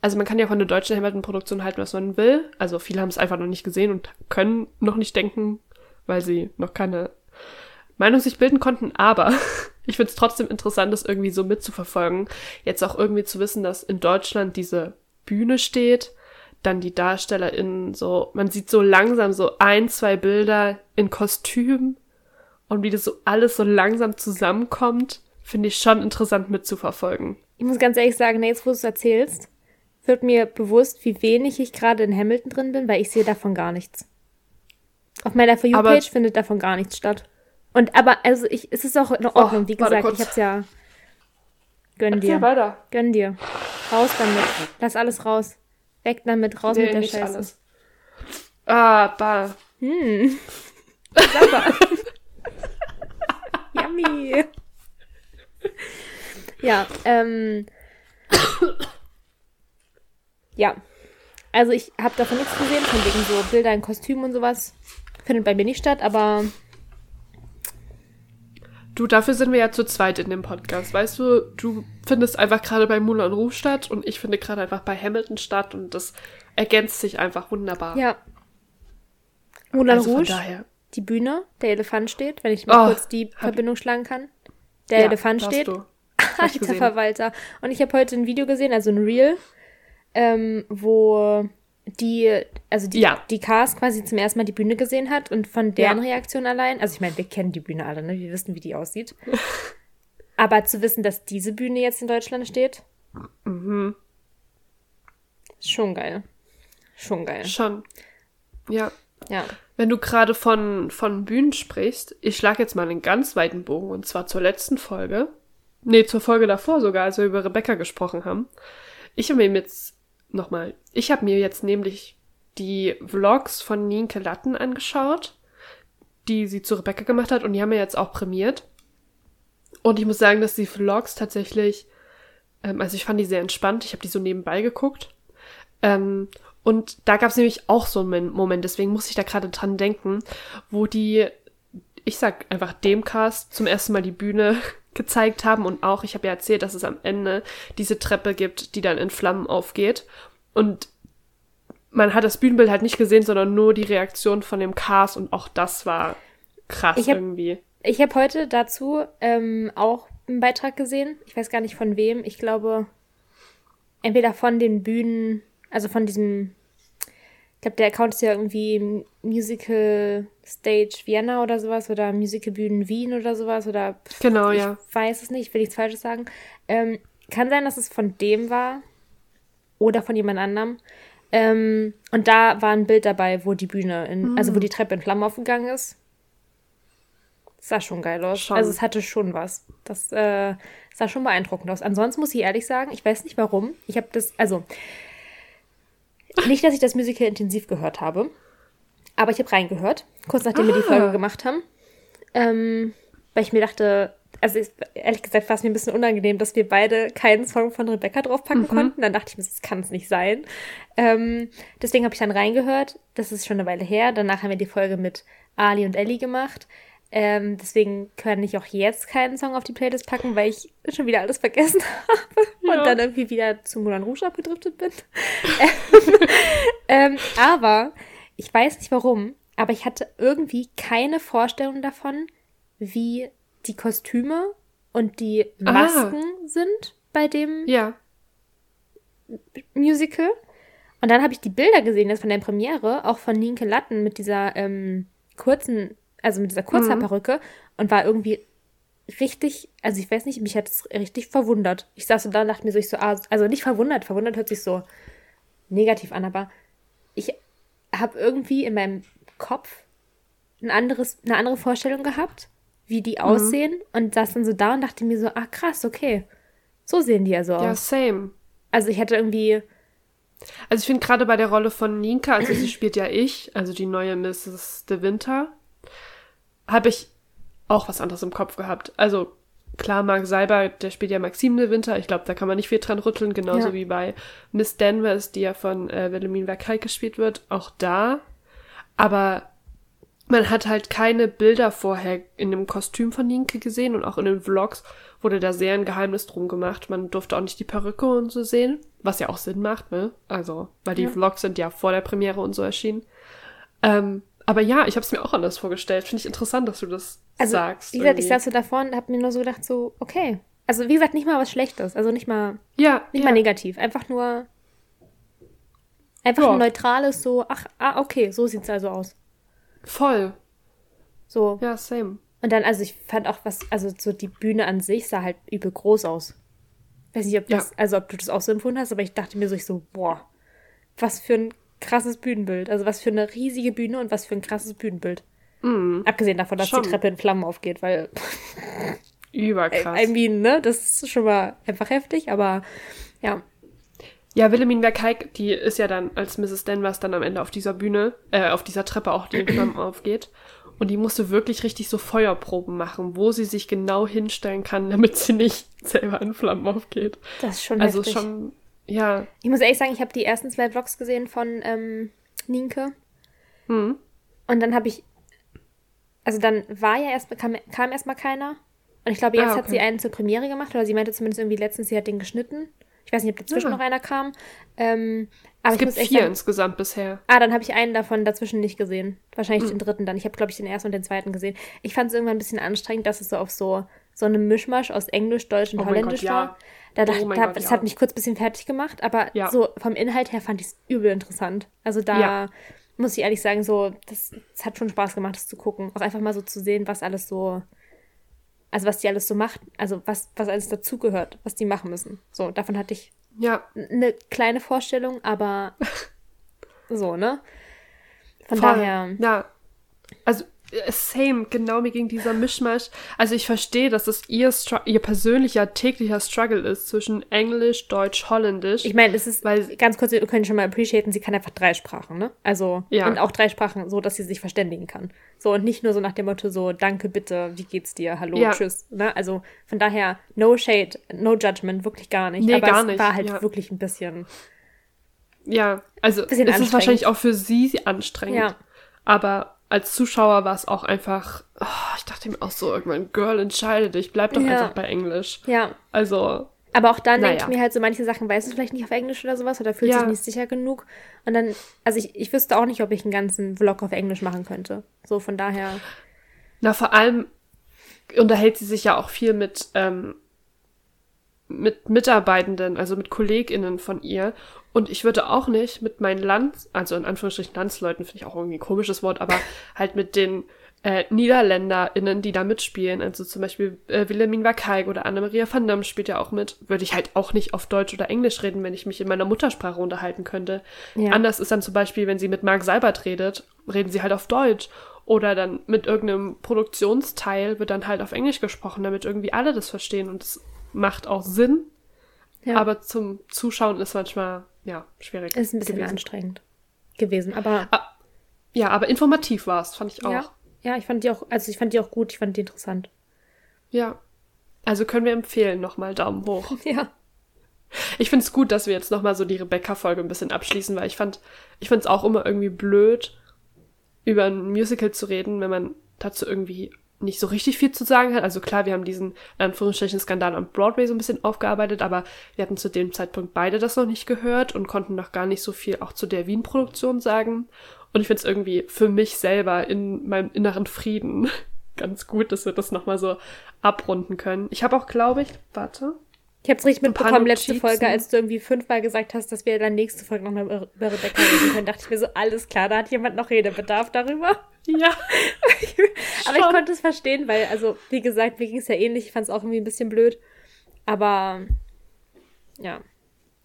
also man kann ja von der deutschen Hamilton-Produktion halten, was man will. Also viele haben es einfach noch nicht gesehen und können noch nicht denken, weil sie noch keine Meinung sich bilden konnten, aber *laughs* ich finde es trotzdem interessant, das irgendwie so mitzuverfolgen. Jetzt auch irgendwie zu wissen, dass in Deutschland diese Bühne steht, dann die DarstellerInnen so, man sieht so langsam so ein, zwei Bilder in Kostüm und wie das so alles so langsam zusammenkommt, finde ich schon interessant mitzuverfolgen. ich muss ganz ehrlich sagen, jetzt wo du es erzählst, wird mir bewusst, wie wenig ich gerade in Hamilton drin bin, weil ich sehe davon gar nichts. Auf meiner For You-Page findet davon gar nichts statt. Und aber, also ich, es ist auch in Ordnung, wie Oh, warte gesagt, ich hab's ja. Gönn Erzähl dir. weiter. Gönn dir. Raus damit. Lass alles raus. Weg damit, raus Nee, mit der nicht Scheiße. alles. Ah, bah. Hm. Sauber. *laughs* Yummy. Ja, ähm. Ja. Also ich habe davon nichts gesehen, von wegen so Bilder in Kostümen und sowas. Findet bei mir nicht statt, aber Du, dafür sind wir ja zu zweit in dem Podcast. Weißt du, du findest einfach gerade bei Moulin Rouge statt und ich finde gerade einfach bei Hamilton statt und das ergänzt sich einfach wunderbar. ja. Moulin also von Rouge, daher. Die Bühne, der Elefant steht, wenn ich mal Oh, kurz die Verbindung schlagen kann. Der Ja, Elefant steht. Du. *laughs* Alter gesehen. Verwalter. Und ich habe heute ein Video gesehen, also ein Reel, ähm, wo die, also die, Ja. die Cast quasi zum ersten Mal die Bühne gesehen hat und von deren Ja. Reaktion allein, also ich meine, wir kennen die Bühne alle, ne? Wir wissen, wie die aussieht. *laughs* Aber zu wissen, dass diese Bühne jetzt in Deutschland steht, Mhm. ist schon geil. Schon geil. Schon. Ja. Ja. Wenn du gerade von, von Bühnen sprichst, ich schlage jetzt mal einen ganz weiten Bogen und zwar zur letzten Folge. Nee, zur Folge davor sogar, als wir über Rebecca gesprochen haben. Ich habe mir jetzt nochmal, ich habe mir jetzt nämlich die Vlogs von Nienke Latten angeschaut, die sie zu Rebecca gemacht hat und die haben wir jetzt auch prämiert. Und ich muss sagen, dass die Vlogs tatsächlich, ähm, also ich fand die sehr entspannt, ich habe die so nebenbei geguckt. Ähm, und da gab es nämlich auch so einen Moment, deswegen muss ich da gerade dran denken, wo die, ich sag einfach dem Cast zum ersten Mal die Bühne *laughs* gezeigt haben und auch, ich habe ja erzählt, dass es am Ende diese Treppe gibt, die dann in Flammen aufgeht. Und man hat das Bühnenbild halt nicht gesehen, sondern nur die Reaktion von dem Cast und auch das war krass Ich hab- irgendwie. Ich habe heute dazu ähm, auch einen Beitrag gesehen. Ich weiß gar nicht von wem. Ich glaube, entweder von den Bühnen, also von diesem, ich glaube, der Account ist ja irgendwie Musical Stage Vienna oder sowas oder Musical Bühnen Wien oder sowas oder Genau, ich ja. weiß es nicht, will nichts Falsches sagen. Ähm, kann sein, dass es von dem war oder von jemand anderem. Ähm, und da war ein Bild dabei, wo die Bühne, in, also wo die Treppe in Flammen aufgegangen ist. Sah schon geil aus. Schon. Also es hatte schon was. Das äh, sah schon beeindruckend aus. Ansonsten muss ich ehrlich sagen, ich weiß nicht warum. Ich habe das, also nicht, dass ich das Musical intensiv gehört habe, aber ich habe reingehört, kurz nachdem wir die Ah. Folge gemacht haben. Ähm, weil ich mir dachte, also ich, ehrlich gesagt war es mir ein bisschen unangenehm, dass wir beide keinen Song von Rebecca draufpacken konnten. Dann dachte ich mir, das kann es nicht sein. Ähm, deswegen habe ich dann reingehört. Das ist schon eine Weile her. Danach haben wir die Folge mit Ali und Ellie gemacht. Ähm, deswegen kann ich auch jetzt keinen Song auf die Playlist packen, weil ich schon wieder alles vergessen *laughs* habe und Ja. dann irgendwie wieder zu Moulin Rouge abgedriftet bin. *laughs* ähm, aber ich weiß nicht warum, aber ich hatte irgendwie keine Vorstellung davon, wie die Kostüme und die Ah. Masken sind bei dem Ja. Musical. Und dann habe ich die Bilder gesehen, jetzt von der Premiere, auch von Nienke Latten mit dieser ähm, kurzen, also mit dieser Kurzhaarperücke und war irgendwie richtig, also ich weiß nicht, mich hat es richtig verwundert. Ich saß so da und dachte mir so, ich so, ah, also nicht verwundert, verwundert hört sich so negativ an, aber ich habe irgendwie in meinem Kopf ein anderes, eine andere Vorstellung gehabt, wie die aussehen und saß dann so da und dachte mir so, ah krass, okay, so sehen die also Ja, aus. same. Also ich hatte irgendwie, Also ich finde gerade bei der Rolle von Ninka, also sie spielt ja ich, also die neue Mrs. De Winter, habe ich auch was anderes im Kopf gehabt. Also klar, Mark Seiber, der spielt ja Maxime De Winter. Ich glaube, da kann man nicht viel dran rütteln, genauso Ja. wie bei Miss Danvers, die ja von äh, Wilhelmine Verkay gespielt wird. Auch da. Aber man hat halt keine Bilder vorher in dem Kostüm von Ninke gesehen und auch in den Vlogs wurde da sehr ein Geheimnis drum gemacht. Man durfte auch nicht die Perücke und so sehen, was ja auch Sinn macht, ne? Also, weil die Ja. Vlogs sind ja vor der Premiere und so erschienen. Ähm, aber ja, ich habe es mir auch anders vorgestellt. Finde ich interessant, dass du das also sagst. wie gesagt, ich irgendwie. saß so davor und habe mir nur so gedacht, so, okay. Also wie gesagt, nicht mal was Schlechtes, also nicht mal, ja, nicht ja. mal negativ, einfach nur, einfach Ja. ein neutrales, so, ach, ah, okay, so sieht's also aus. Voll. So. Ja, same. Und dann, also ich fand auch was, also so die Bühne an sich sah halt übel groß aus. Weiß nicht, ob Ja. das, also ob du das auch so empfunden hast, aber ich dachte mir so, ich so, boah, was für ein krasses Bühnenbild. Also was für eine riesige Bühne und was für ein krasses Bühnenbild. Mhm. Abgesehen davon, dass Schon. die Treppe in Flammen aufgeht, weil Überkrass. I mean, ne, das ist schon mal einfach heftig, aber ja. Ja, Wilhelmine Verkay, die ist ja dann als Mrs. Danvers dann am Ende auf dieser Bühne, äh, auf dieser Treppe auch, die in *clears throat* Flammen aufgeht. Und die musste wirklich richtig so Feuerproben machen, wo sie sich genau hinstellen kann, *laughs* damit sie nicht selber in Flammen aufgeht. Das ist schon Also heftig. schon, ja. Ich muss ehrlich sagen, ich habe die ersten zwei Vlogs gesehen von ähm, Nienke. Hm. Und dann habe ich, also dann war ja erst, kam, kam erstmal keiner. Und ich glaube, jetzt Ah, hat okay. sie einen zur Premiere gemacht, oder sie meinte zumindest irgendwie letztens, sie hat den geschnitten. Ich weiß nicht, ob dazwischen Ah. noch einer kam. Ähm, aber Es gibt vier sagen, insgesamt bisher. ah, dann habe ich einen davon dazwischen nicht gesehen. Wahrscheinlich Hm. den dritten dann. Ich habe, glaube ich, den ersten und den zweiten gesehen. Ich fand es irgendwann ein bisschen anstrengend, dass es so auf so, so einem Mischmasch aus Englisch, Deutsch und Oh Holländisch Gott, ja. war. Da dachte, Oh da, Gott, das ja. hat mich kurz ein bisschen fertig gemacht, aber Ja. so vom Inhalt her fand ich es übel interessant. Also da Ja. muss ich ehrlich sagen, so, das, das hat schon Spaß gemacht, das zu gucken. Auch einfach mal so zu sehen, was alles so, also was die alles so macht, also was, was alles dazugehört, was die machen müssen. So, davon hatte ich Ja, eine kleine Vorstellung, aber *laughs* so, ne? Von voll. daher, Ja. Also, same, genau mir ging dieser Mischmasch. Also ich verstehe, dass es ihr, Stru- ihr persönlicher, täglicher Struggle ist zwischen Englisch, Deutsch, Holländisch. ich meine, es ist, Weil- ganz kurz, wir können schon mal appreciaten, sie kann einfach drei Sprachen, ne? Also, Ja. und auch drei Sprachen, so, dass sie sich verständigen kann. So, und nicht nur so nach dem Motto so, danke, bitte, wie geht's dir, hallo, Ja. tschüss, ne? Also, von daher, no shade, no judgment, wirklich gar nicht. Nee, Aber gar es nicht, war halt ja. wirklich ein bisschen, Ja, also es ist wahrscheinlich auch für sie anstrengend. Ja. Aber als Zuschauer war es auch einfach, oh, ich dachte mir auch so, irgendwann, Girl, entscheide dich, bleib doch Ja. einfach bei Englisch. ja. Also, Aber auch dann denke Naja. ich mir halt so, manche Sachen weiß es vielleicht nicht auf Englisch oder sowas oder fühlt Ja. sich nicht sicher genug. Und dann, also ich, ich wüsste auch nicht, ob ich einen ganzen Vlog auf Englisch machen könnte. So, von daher, na vor allem unterhält sie sich ja auch viel mit ähm, mit Mitarbeitenden, also mit KollegInnen von ihr. Und ich würde auch nicht mit meinen Land, also in Anführungsstrichen Landsleuten, finde ich auch irgendwie ein komisches Wort, aber *laughs* halt mit den äh, NiederländerInnen, die da mitspielen, also zum Beispiel äh, Wilhelmine Wakaig oder Anne-Maria van Damme spielt ja auch mit, würde ich halt auch nicht auf Deutsch oder Englisch reden, wenn ich mich in meiner Muttersprache unterhalten könnte. Ja. Anders ist dann zum Beispiel, wenn sie mit Mark Seibert redet, reden sie halt auf Deutsch. Oder dann mit irgendeinem Produktionsteil wird dann halt auf Englisch gesprochen, damit irgendwie alle das verstehen und es macht auch Sinn. Ja. Aber zum Zuschauen ist manchmal, ja, schwierig. Ist ein bisschen gewesen. anstrengend gewesen. Aber Ja, aber informativ war es, fand ich auch. ja, ja, ich fand die auch, also ich fand die auch gut, ich fand die interessant. Ja. Also können wir empfehlen, nochmal Daumen hoch. *laughs* Ja. Ich finde es gut, dass wir jetzt nochmal so die Rebecca-Folge ein bisschen abschließen, weil ich fand, ich fand es auch immer irgendwie blöd, über ein Musical zu reden, wenn man dazu irgendwie nicht so richtig viel zu sagen hat. Also klar, wir haben diesen Anführungsstrichen Skandal am Broadway so ein bisschen aufgearbeitet, aber wir hatten zu dem Zeitpunkt beide das noch nicht gehört und konnten noch gar nicht so viel auch zu der Wien-Produktion sagen. Und ich finde es irgendwie für mich selber in meinem inneren Frieden *laughs* ganz gut, dass wir das nochmal so abrunden können. Ich habe auch, glaube ich, warte, Ich hab's richtig Ein paar mitbekommen, letzte. Folge, als du irgendwie fünfmal gesagt hast, dass wir dann nächste Folge nochmal über über Rebecca reden können, dachte ich mir so, alles klar, da hat jemand noch Redebedarf darüber. Ja, *laughs* Aber ich konnte es verstehen, weil, also, wie gesagt, mir ging es ja ähnlich, ich fand es auch irgendwie ein bisschen blöd. Aber, ja.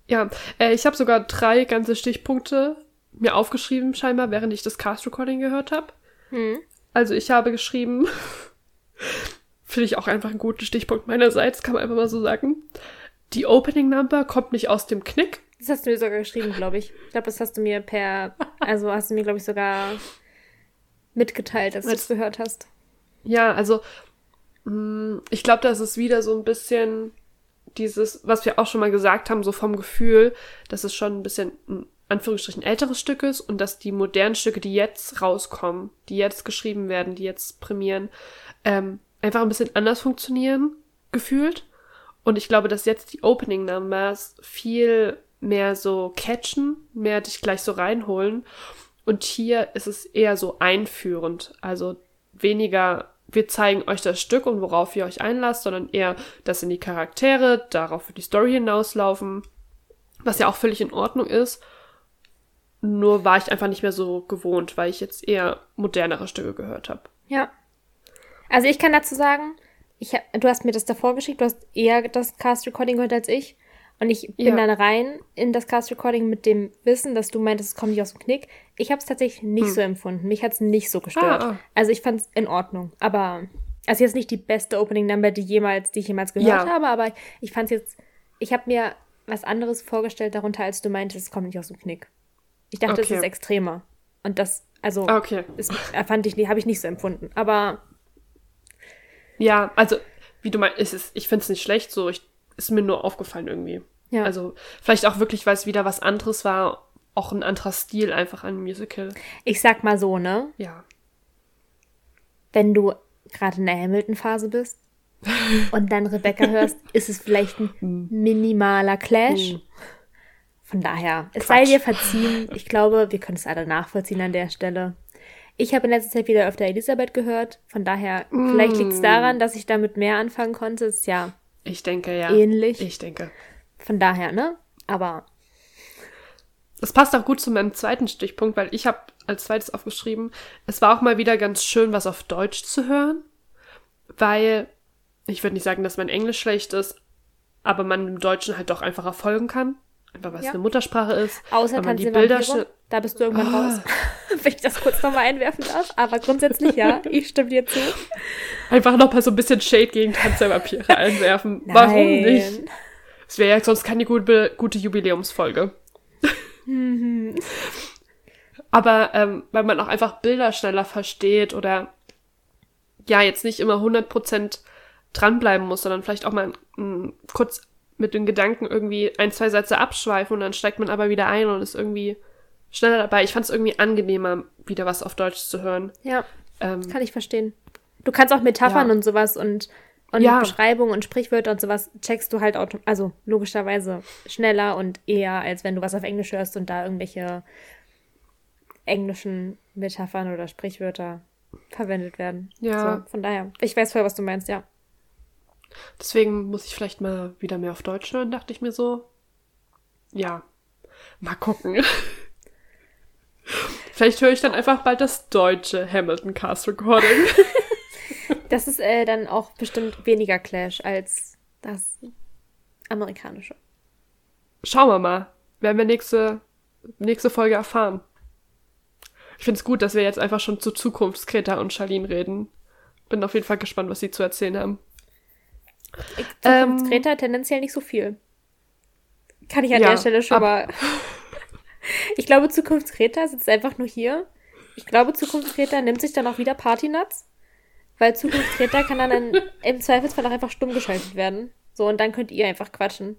Ja, äh, ich habe sogar drei ganze Stichpunkte mir aufgeschrieben, scheinbar, während ich das Cast-Recording gehört habe. Hm. Also ich habe geschrieben, *laughs* finde ich auch einfach einen guten Stichpunkt meinerseits, kann man einfach mal so sagen. Die Opening Number kommt nicht aus dem Knick. Das hast du mir sogar geschrieben, glaube ich. Ich glaube, das hast du mir per, also hast du mir, glaube ich, sogar mitgeteilt, als du es gehört hast. Ja, also mh, ich glaube, das ist wieder so ein bisschen dieses, was wir auch schon mal gesagt haben, so vom Gefühl, dass es schon ein bisschen in Anführungsstrichen älteres Stück ist und dass die modernen Stücke, die jetzt rauskommen, die jetzt geschrieben werden, die jetzt prämieren, ähm, einfach ein bisschen anders funktionieren, gefühlt. Und ich glaube, dass jetzt die Opening Numbers viel mehr so catchen, mehr dich gleich so reinholen. Und hier ist es eher so einführend. Also weniger, wir zeigen euch das Stück und worauf ihr euch einlasst, sondern eher, das sind die Charaktere, darauf wird die Story hinauslaufen. Was ja auch völlig in Ordnung ist. Nur war ich einfach nicht mehr so gewohnt, weil ich jetzt eher modernere Stücke gehört habe. Ja. Also ich kann dazu sagen, ich du hast mir das davor geschickt, du hast eher das Cast-Recording gehört als ich. Und ich bin Ja. dann rein in das Cast-Recording mit dem Wissen, dass du meintest, es kommt nicht aus dem Knick. Ich habe es tatsächlich nicht so empfunden. Mich hat es nicht so gestört. Hm. Ah. Also ich fand es in Ordnung. Aber, also jetzt nicht die beste Opening-Number, die, jemals, die ich jemals gehört Ja. habe, aber ich fand es jetzt, ich habe mir was anderes vorgestellt darunter, als du meintest, es kommt nicht aus dem Knick. Ich dachte, es Okay. ist extremer. Und das, also, Ah, Okay. ist, fand ich, habe ich nicht so empfunden. Aber Ja, also, wie du meinst, ist es, ich finde es nicht schlecht, so, ich, ist mir nur aufgefallen irgendwie. Ja. Also, vielleicht auch wirklich, weil es wieder was anderes war, auch ein anderer Stil einfach an Musical. ich sag mal so, ne? Ja. Wenn du gerade in der Hamilton-Phase bist *laughs* und dann Rebecca hörst, ist es vielleicht ein minimaler Clash. Hm. Von daher, es Quatsch. sei dir verziehen. Ich glaube, wir können es alle nachvollziehen an der Stelle. Ich habe in letzter Zeit wieder öfter Elisabeth gehört. Von daher, vielleicht liegt Hm. es daran, dass ich damit mehr anfangen konnte. Ist ja Ich denke, ja. ähnlich. Ich denke. Von daher, ne? Aber Das passt auch gut zu meinem zweiten Stichpunkt, weil ich habe als zweites aufgeschrieben, es war auch mal wieder ganz schön, was auf Deutsch zu hören, weil ich würde nicht sagen, dass mein Englisch schlecht ist, aber man im Deutschen halt doch einfacher folgen kann. Einfach weil es Ja. eine Muttersprache ist. außer man Tanz die der Bilder Vampire, da bist du irgendwann Ah. raus. *laughs* Wenn ich das kurz nochmal einwerfen darf. Aber grundsätzlich ja, ich stimme dir zu. Einfach noch mal so ein bisschen Shade gegen Tanz der Vampire *laughs* einwerfen. Warum Nein. nicht? Es wäre ja sonst keine gute, gute Jubiläumsfolge. Aber ähm, weil man auch einfach Bilder schneller versteht oder ja, jetzt nicht immer 100% dranbleiben muss, sondern vielleicht auch mal mm, kurz mit den Gedanken irgendwie ein, zwei Sätze abschweifen und dann steigt man aber wieder ein und ist irgendwie schneller dabei. Ich fand es irgendwie angenehmer, wieder was auf Deutsch zu hören. Ja, Ähm, kann ich verstehen. Du kannst auch Metaphern Ja. und sowas und, und Ja. Beschreibungen und Sprichwörter und sowas checkst du halt auto also logischerweise schneller und eher, als wenn du was auf Englisch hörst und da irgendwelche englischen Metaphern oder Sprichwörter verwendet werden. Ja. So, von daher. Ich weiß voll, was du meinst, ja. Deswegen muss ich vielleicht mal wieder mehr auf Deutsch hören, dachte ich mir so. Ja, mal gucken. *laughs* vielleicht höre ich dann einfach bald das deutsche Hamilton Cast Recording. *laughs* Das ist äh, dann auch bestimmt weniger Clash als das amerikanische. Schauen wir mal. Werden wir nächste, nächste Folge erfahren. Ich finde es gut, dass wir jetzt einfach schon zu Zukunftskreta und Charlene reden. Bin auf jeden Fall gespannt, was sie zu erzählen haben. Ich, Ähm, tendenziell nicht so viel. Kann ich an Ja, der Stelle schon mal. *laughs* ich glaube, Zukunftsgreta sitzt einfach nur hier. Ich glaube, Zukunftsgreta nimmt sich dann auch wieder Partynuts. Weil Zukunftsgreta kann dann in, im Zweifelsfall auch einfach stumm geschaltet werden. So, und dann könnt ihr einfach quatschen.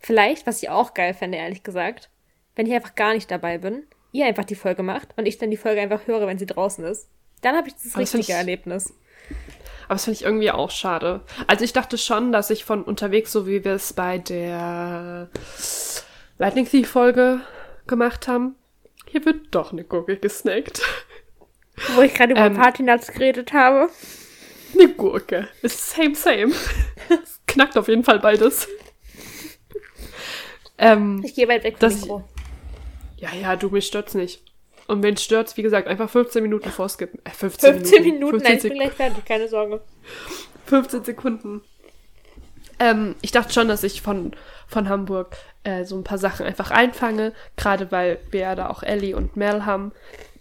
Vielleicht, was ich auch geil fände, ehrlich gesagt, wenn ich einfach gar nicht dabei bin, ihr einfach die Folge macht und ich dann die Folge einfach höre, wenn sie draußen ist. Dann habe ich das Aber das richtige ich- Erlebnis. Aber das finde ich irgendwie auch schade. Also ich dachte schon, dass ich von unterwegs, so wie wir es bei der Lightning Thief Folge gemacht haben, hier wird doch eine Gurke gesnackt. Wo ich gerade über Ähm, Partynuts geredet habe. Eine Gurke. Ist same, same. Es knackt auf jeden Fall beides. Ähm, Ich gehe weit weg vom Mikro. ja, ja, du, mich stört's nicht. Und wenn stört's, wie gesagt, einfach 15 Minuten vorskippen. Äh, 15, 15 Minuten, 15 nein, ich bin gleich fertig, keine Sorge. 15 Sekunden. Ähm, ich dachte schon, dass ich von, von Hamburg äh, so ein paar Sachen einfach einfange, gerade weil wir ja da auch Ellie und Mel haben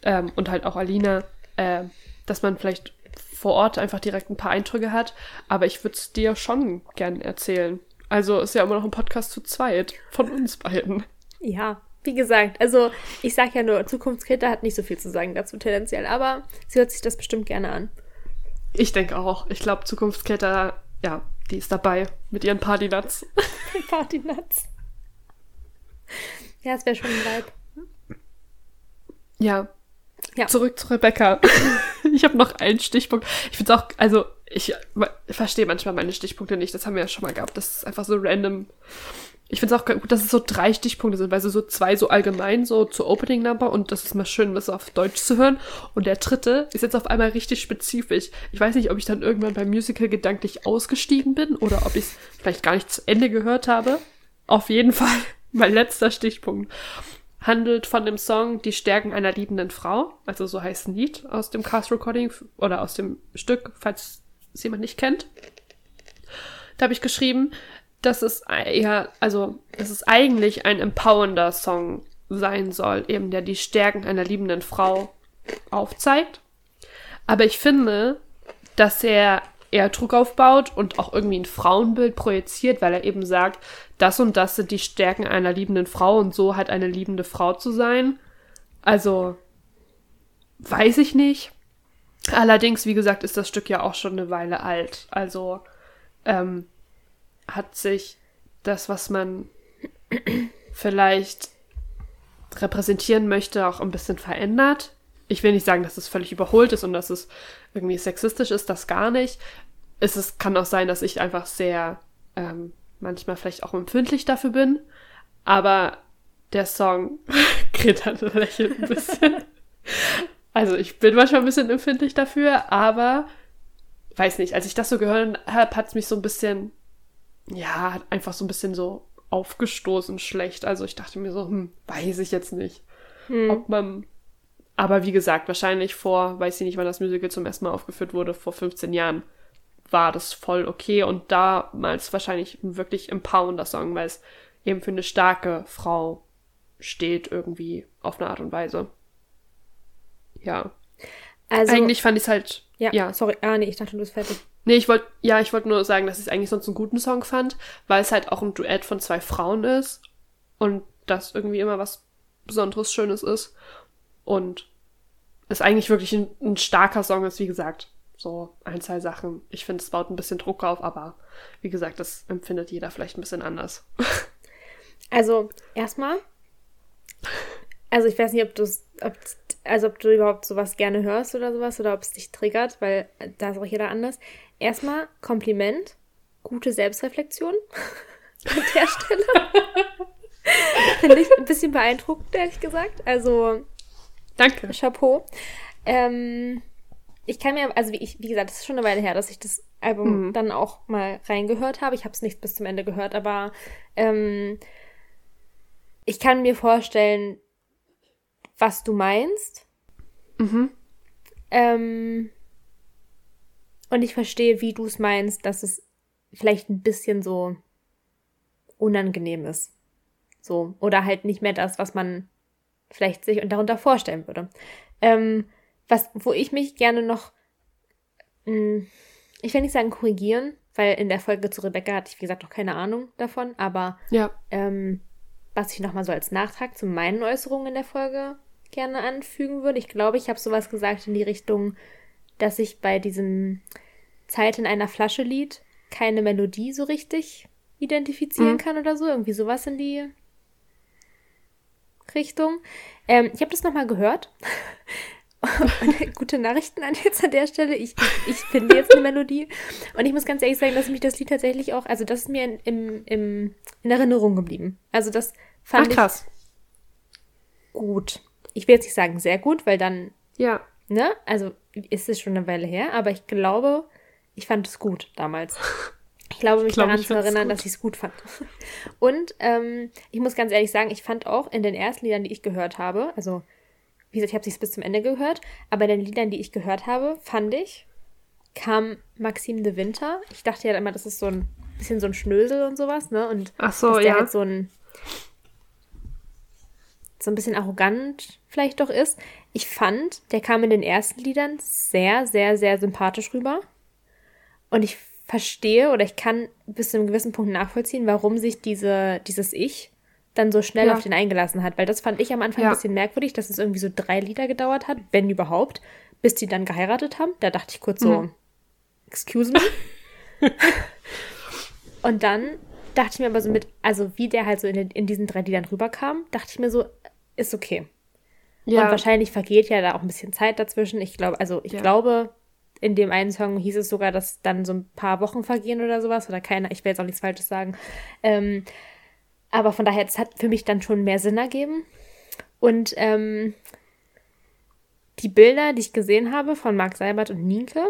ähm, und halt auch Alina, äh, dass man vielleicht vor Ort einfach direkt ein paar Eindrücke hat. Aber ich würde es dir schon gern erzählen. Also ist ja immer noch ein Podcast zu zweit von uns beiden. Ja, wie gesagt, also ich sag ja nur, Zukunftskritter hat nicht so viel zu sagen dazu tendenziell, aber sie hört sich das bestimmt gerne an. Ich denke auch. Ich glaube, Zukunftskletter, ja, die ist dabei mit ihren Partynuts. *laughs* Partynuts. Ja, es wäre schon ein Vibe. Ja. Ja. Zurück zu Rebecca. *laughs* ich habe noch einen Stichpunkt. Ich finde es auch, also ich, ich verstehe manchmal meine Stichpunkte nicht. Das haben wir ja schon mal gehabt. Das ist einfach so random. Ich finde es auch gut, dass es so drei Stichpunkte sind, weil so, zwei so allgemein so zur Opening Number und das ist mal schön, das auf Deutsch zu hören. Und der dritte ist jetzt auf einmal richtig spezifisch. Ich weiß nicht, ob ich dann irgendwann beim Musical gedanklich ausgestiegen bin oder ob ich es vielleicht gar nicht zu Ende gehört habe. Auf jeden Fall *laughs* mein letzter Stichpunkt handelt von dem Song Die Stärken einer liebenden Frau. Also so heißt ein Lied aus dem Cast Recording oder aus dem Stück, falls es jemand nicht kennt. Da habe ich geschrieben, dass es eher, also, dass es eigentlich ein empowernder Song sein soll, eben der die Stärken einer liebenden Frau aufzeigt. Aber ich finde, dass er eher Druck aufbaut und auch irgendwie ein Frauenbild projiziert, weil er eben sagt, das und das sind die Stärken einer liebenden Frau und so hat eine liebende Frau zu sein. Also, weiß ich nicht. Allerdings, wie gesagt, ist das Stück ja auch schon eine Weile alt. Also, ähm, hat sich das, was man vielleicht repräsentieren möchte, auch ein bisschen verändert. Ich will nicht sagen, dass es völlig überholt ist und dass es irgendwie sexistisch ist, das gar nicht. Es ist, kann auch sein, dass ich einfach sehr ähm, manchmal vielleicht auch empfindlich dafür bin. Aber der Song, *laughs* Greta lächelt ein bisschen. Also ich bin manchmal ein bisschen empfindlich dafür, aber weiß nicht, als ich das so gehört habe, hat es mich so ein bisschen, ja, hat einfach so ein bisschen so aufgestoßen schlecht. Also ich dachte mir so, hm, weiß ich jetzt nicht, Hm. ob man. Aber wie gesagt, wahrscheinlich vor, weiß ich nicht, wann das Musical zum ersten Mal aufgeführt wurde, vor 15 Jahren, war das voll okay und damals wahrscheinlich ein wirklich empowernder Song, weil es eben für eine starke Frau steht irgendwie auf eine Art und Weise. Ja. Also, eigentlich fand ich es halt. ja, ja. sorry. Ah, nee, ich dachte, du bist fertig. Nee, ich wollte, ja, ich wollte nur sagen, dass ich es eigentlich sonst einen guten Song fand, weil es halt auch ein Duett von zwei Frauen ist und das irgendwie immer was Besonderes, Schönes ist. Und es eigentlich wirklich ein, ein starker Song ist, wie gesagt. So ein, zwei Sachen. Ich finde, es baut ein bisschen Druck auf, aber wie gesagt, das empfindet jeder vielleicht ein bisschen anders. Also, erstmal. Also, ich weiß nicht, ob du ob, also ob du überhaupt sowas gerne hörst oder sowas oder ob es dich triggert, weil äh, da ist auch jeder anders. Erstmal Kompliment, gute Selbstreflexion *laughs* an der Stelle. *laughs* Finde ich ein bisschen beeindruckend, ehrlich gesagt. Also, Danke. Chapeau. Ähm, ich kann mir, also wie, ich, wie gesagt, das ist schon eine Weile her, dass ich das Album Mhm. dann auch mal reingehört habe. Ich habe es nicht bis zum Ende gehört, aber ähm, ich kann mir vorstellen, was du meinst. Mhm. Ähm, und ich verstehe, wie du es meinst, dass es vielleicht ein bisschen so unangenehm ist. So. Oder halt nicht mehr das, was man vielleicht sich und darunter vorstellen würde. Ähm, was, wo ich mich gerne noch, mh, ich will nicht sagen korrigieren, weil in der Folge zu Rebecca hatte ich, wie gesagt, noch keine Ahnung davon, aber Ja. ähm, was ich nochmal so als Nachtrag zu meinen Äußerungen in der Folge gerne anfügen würde. Ich glaube, ich habe sowas gesagt in die Richtung, dass ich bei diesem Zeit in einer Flasche Lied keine Melodie so richtig identifizieren Mhm. kann oder so. Irgendwie sowas in die Richtung. Ähm, ich habe das nochmal gehört. *laughs* *laughs* Gute Nachrichten an jetzt an der Stelle. Ich, ich, finde jetzt eine Melodie. Und ich muss ganz ehrlich sagen, dass mich das Lied tatsächlich auch, also das ist mir in, im, im, in Erinnerung geblieben. Also das Ach, fand krass. ich gut. Ich will jetzt nicht sagen sehr gut, weil dann, Ja. ne, also ist es schon eine Weile her, aber ich glaube, ich fand es gut damals. *laughs* Ich glaube, mich Ich glaube, daran zu erinnern, dass ich es gut fand. *laughs* Und ähm, ich muss ganz ehrlich sagen, ich fand auch in den ersten Liedern, die ich gehört habe, also wie gesagt, ich habe es bis zum Ende gehört, aber in den Liedern, die ich gehört habe, fand ich, kam Maxim de Winter. Ich dachte ja immer, das ist so ein bisschen so ein Schnösel und sowas, ne? Und Ach so, dass der ja. halt so ein so ein bisschen arrogant vielleicht doch ist. Ich fand, der kam in den ersten Liedern sehr, sehr, sehr sympathisch rüber. Und ich verstehe oder ich kann bis zu einem gewissen Punkt nachvollziehen, warum sich diese, dieses Ich dann so schnell Ja. auf den eingelassen hat. Weil das fand ich am Anfang Ja. ein bisschen merkwürdig, dass es irgendwie so drei Lieder gedauert hat, wenn überhaupt, bis die dann geheiratet haben. Da dachte ich kurz so, Mhm. excuse me. *laughs* Und dann dachte ich mir aber so mit, also wie der halt so in, den, in diesen drei Liedern rüberkam, dachte ich mir so, ist okay. Ja. Und wahrscheinlich vergeht ja da auch ein bisschen Zeit dazwischen. Ich glaube, also ich Ja. glaube, in dem einen Song hieß es sogar, dass dann so ein paar Wochen vergehen oder sowas oder keiner. Ich will jetzt auch nichts Falsches sagen. Ähm, aber von daher, es hat für mich dann schon mehr Sinn ergeben. Und ähm, die Bilder, die ich gesehen habe von Marc Seibert und Nienke,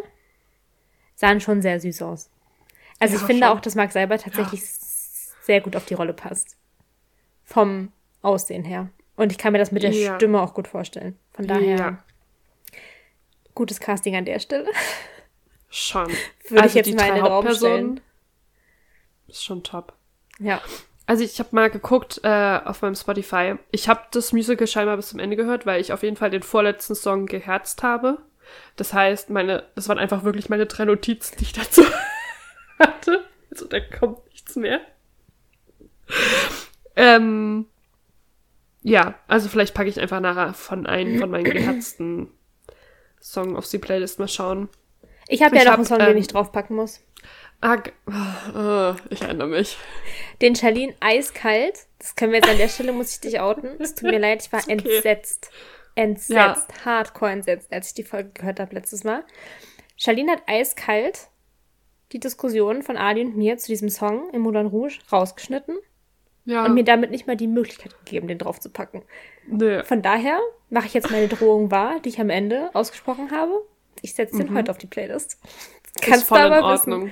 sahen schon sehr süß aus. Also Ja, ich finde schon. auch, dass Marc Seibert tatsächlich s- sehr gut auf die Rolle passt. Vom Aussehen her. Und ich kann mir das mit der Ja. Stimme auch gut vorstellen. Von daher, Ja. gutes Casting an der Stelle. Schon. *laughs* Würde ich jetzt die mal in den Raum Hauptpersonen Ist schon top. Ja. Also ich habe mal geguckt äh, auf meinem Spotify. Ich habe das Musical scheinbar bis zum Ende gehört, weil ich auf jeden Fall den vorletzten Song geherzt habe. Das heißt, meine, das waren einfach wirklich meine drei Notizen, die ich dazu *laughs* hatte. Also da kommt nichts mehr. Ähm, ja, also vielleicht packe ich einfach nachher von einem von meinen *clears throat* geherzten Song auf die Playlist mal schauen. Ich habe ja noch hab, einen Song, ähm, den ich draufpacken muss. Ah, g- äh, ich erinnere mich. Den Charlene eiskalt. Das können wir jetzt an der Stelle, muss ich dich outen. Es tut mir *laughs* leid, ich war okay. entsetzt. Entsetzt. Hardcore entsetzt, als ich die Folge gehört habe letztes Mal. Charlene hat eiskalt die Diskussion von Ali und mir zu diesem Song im Moulin Rouge rausgeschnitten Ja, und mir damit nicht mal die Möglichkeit gegeben, den draufzupacken. nö. Von daher mache ich jetzt meine Drohung wahr, die ich am Ende ausgesprochen habe. Ich setze den heute auf die Playlist. Mhm. ist voll in Ordnung.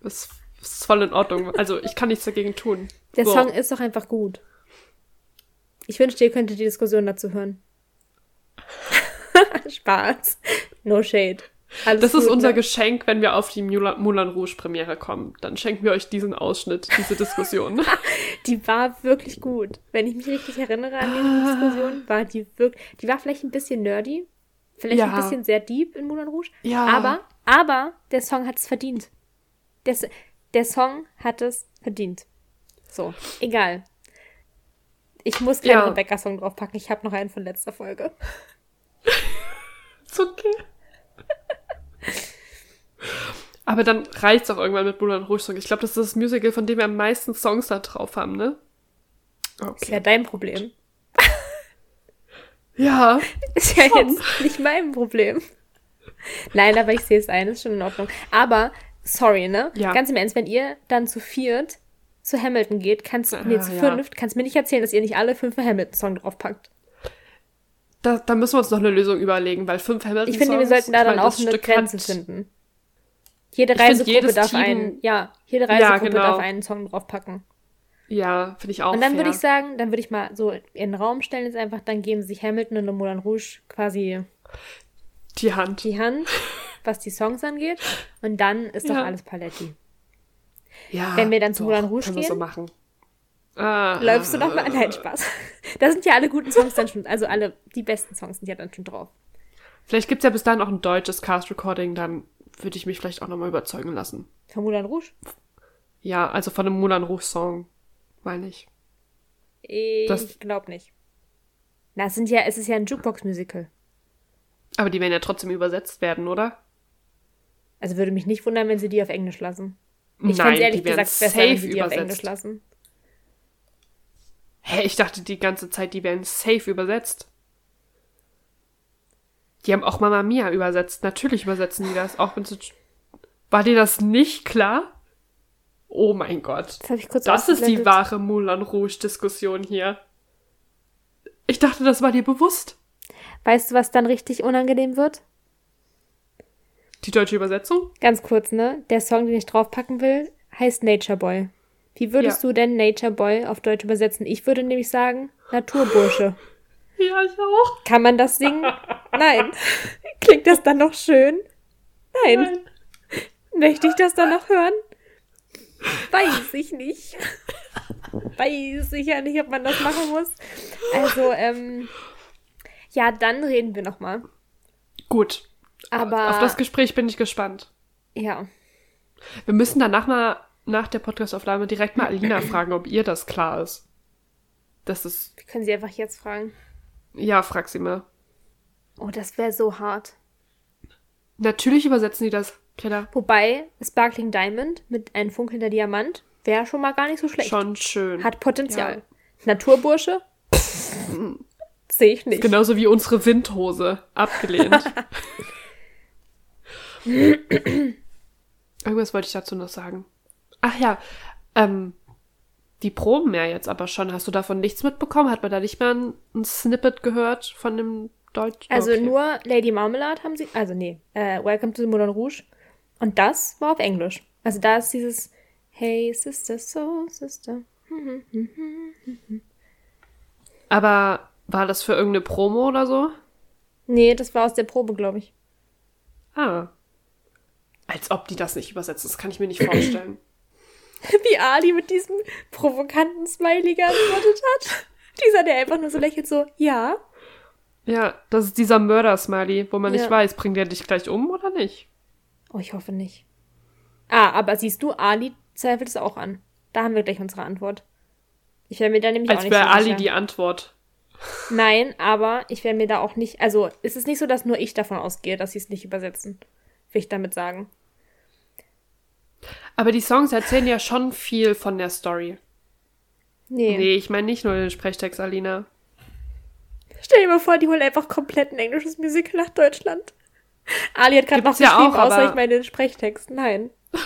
Ist, ist voll in Ordnung. Also ich kann nichts dagegen tun. Der So. Song ist doch einfach gut. Ich wünschte, ihr könntet die Diskussion dazu hören. *laughs* Spaß. No shade. Alles Das ist gut, unser ne? Geschenk, wenn wir auf die Moulin Rouge Premiere kommen. Dann schenken wir euch diesen Ausschnitt, diese Diskussion. *laughs* Die war wirklich gut. Wenn ich mich richtig erinnere an diese Diskussion, war die wirklich. Die war vielleicht ein bisschen nerdy. Vielleicht Ja. ein bisschen sehr deep in Moulin Rouge. Ja. Aber, aber der Song hat es verdient. Der, der Song hat es verdient. So, egal. Ich muss keinen Ja. Rebecca-Song draufpacken. Ich habe noch einen von letzter Folge. *laughs* ist okay. Aber dann reicht's auch irgendwann mit Moulin Rouge Song. Ich glaube, das ist das Musical, von dem wir am meisten Songs da drauf haben, ne? Ist ja dein Problem. *laughs* Ja. Ist ja Schon. jetzt nicht mein Problem. Nein, aber ich sehe es ein, ist schon in Ordnung. Aber, sorry, ne? Ja. Ganz im Ernst, wenn ihr dann zu viert zu Hamilton geht, kannst Ah, nee, zu ja. fünft, kannst mir nicht erzählen, dass ihr nicht alle fünf Hamilton-Song draufpackt. da, da müssen wir uns noch eine Lösung überlegen, weil fünf Hamilton Ich finde, wir sollten da dann auch eine Grenze finden. Jede Reisegruppe darf Team- einen, ja, jede Reisegruppe genau. darf einen Song draufpacken. Ja, finde ich auch Und dann würde ich sagen, dann würde ich mal so in den Raum stellen, jetzt einfach, dann geben sich Hamilton und Moulin Rouge quasi die Hand. die Hand, *laughs* was die Songs angeht. Und dann ist doch Ja. alles Paletti. Ja, Wenn wir dann zu doch, Moulin Rouge wir so gehen? machen. Ah, Läufst du noch mal? Nein, Spaß. Da sind ja alle guten Songs dann schon, also alle, die besten Songs sind ja dann schon drauf. Vielleicht gibt es ja bis dahin auch ein deutsches Cast-Recording, dann würde ich mich vielleicht auch nochmal überzeugen lassen. Von Moulin Rouge? Ja, also von einem Moulin Rouge-Song, meine ich. Ich Das- glaube nicht. Na, es sind ja, es ist ja ein Jukebox-Musical. Aber die werden ja trotzdem übersetzt werden, oder? Also würde mich nicht wundern, wenn sie die auf Englisch lassen. Ich fände ehrlich gesagt besser, wenn safe sie die auf übersetzt. Englisch lassen. Hä, ich dachte die ganze Zeit, die werden safe übersetzt. Die haben auch Mama Mia übersetzt. Natürlich übersetzen die das, auch wenn sie... War dir das nicht klar? Oh mein Gott. Das ich kurz Das ist die wahre Moulin Rouge-Diskussion hier. Ich dachte, das war dir bewusst. Weißt du, was dann richtig unangenehm wird? Die deutsche Übersetzung? Ganz kurz, ne? Der Song, den ich draufpacken will, heißt Nature Boy. Wie würdest Ja. du denn Nature Boy auf Deutsch übersetzen? Ich würde nämlich sagen Naturbursche. Ja, ich auch. Kann man das singen? Nein. Klingt das dann noch schön? Nein. Möchte ich das dann noch hören? Weiß ich nicht. Weiß ich ja nicht, ob man das machen muss. Also, ähm, ja, dann reden wir nochmal. Gut. Aber, Auf das Gespräch bin ich gespannt. ja. Wir müssen danach mal nach der Podcastaufnahme direkt mal Alina fragen, ob ihr das klar ist. Das ist. Wir können sie einfach jetzt fragen. Ja, frag sie mal. Oh, das wäre so hart. Natürlich übersetzen die das, Greta. Wobei, Sparkling Diamond mit einem funkelnder Diamant wäre schon mal gar nicht so schlecht. Schon schön. Hat Potenzial. Ja. Naturbursche? *laughs* Sehe ich nicht. Genauso wie unsere Windhose. Abgelehnt. *laughs* Irgendwas wollte ich dazu noch sagen. Ach ja, ähm, die proben ja jetzt aber schon. Hast du davon nichts mitbekommen? Hat man da nicht mal ein, ein Snippet gehört von dem Deutsch? Also Okay. nur Lady Marmalade haben sie, also nee, äh, Welcome to the Moulin Rouge. Und das war auf Englisch. Also da ist dieses Hey Sister, so Sister. Aber war das für irgendeine Promo oder so? Nee, das war aus der Probe, glaube ich. Ah. Als ob die das nicht übersetzen. Das kann ich mir nicht vorstellen. *clears throat* *laughs* Wie Ali mit diesem provokanten Smiley geantwortet hat. Dieser, der einfach nur so lächelt, so, ja. ja, das ist dieser Mörder-Smiley, wo man nicht Ja. weiß, bringt er dich gleich um oder nicht? Oh, ich hoffe nicht. Ah, aber siehst du, Ali zweifelt es auch an. Da haben wir gleich unsere Antwort. Ich wäre mir da nämlich auch Als nicht wäre so Ali sicher. die Antwort. Nein, aber ich wäre mir da auch nicht. Also, es ist nicht so, dass nur ich davon ausgehe, dass sie es nicht übersetzen. Will ich damit sagen. Aber die Songs erzählen ja schon viel von der Story. Nee. Nee, ich meine nicht nur den Sprechtext, Alina. Stell dir mal vor, die holen einfach komplett ein englisches Musical nach Deutschland. Ali hat gerade noch ja geschrieben, auch, außer ich meine den Sprechtext. Nein. *laughs*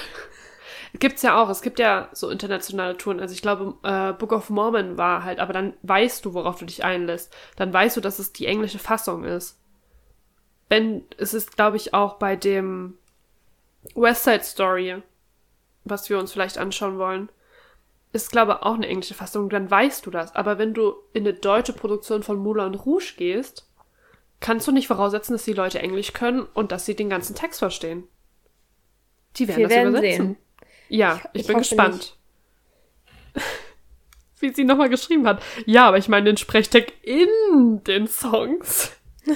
Gibt's ja auch. Es gibt ja so internationale Touren. Also ich glaube, äh, Book of Mormon war halt, aber dann weißt du, worauf du dich einlässt. Dann weißt du, dass es die englische Fassung ist. Wenn, es ist, glaube ich, auch bei dem West Side Story, was wir uns vielleicht anschauen wollen, ist, glaube ich, auch eine englische Fassung. Dann weißt du das. Aber wenn du in eine deutsche Produktion von Moulin Rouge gehst, kannst du nicht voraussetzen, dass die Leute Englisch können und dass sie den ganzen Text verstehen. Die werden Wir das werden übersetzen. sehen. Ja, Ich- ich, ich bin gespannt. *laughs* Wie sie nochmal geschrieben hat. Ja, aber ich meine den Sprechtag in den Songs. *laughs*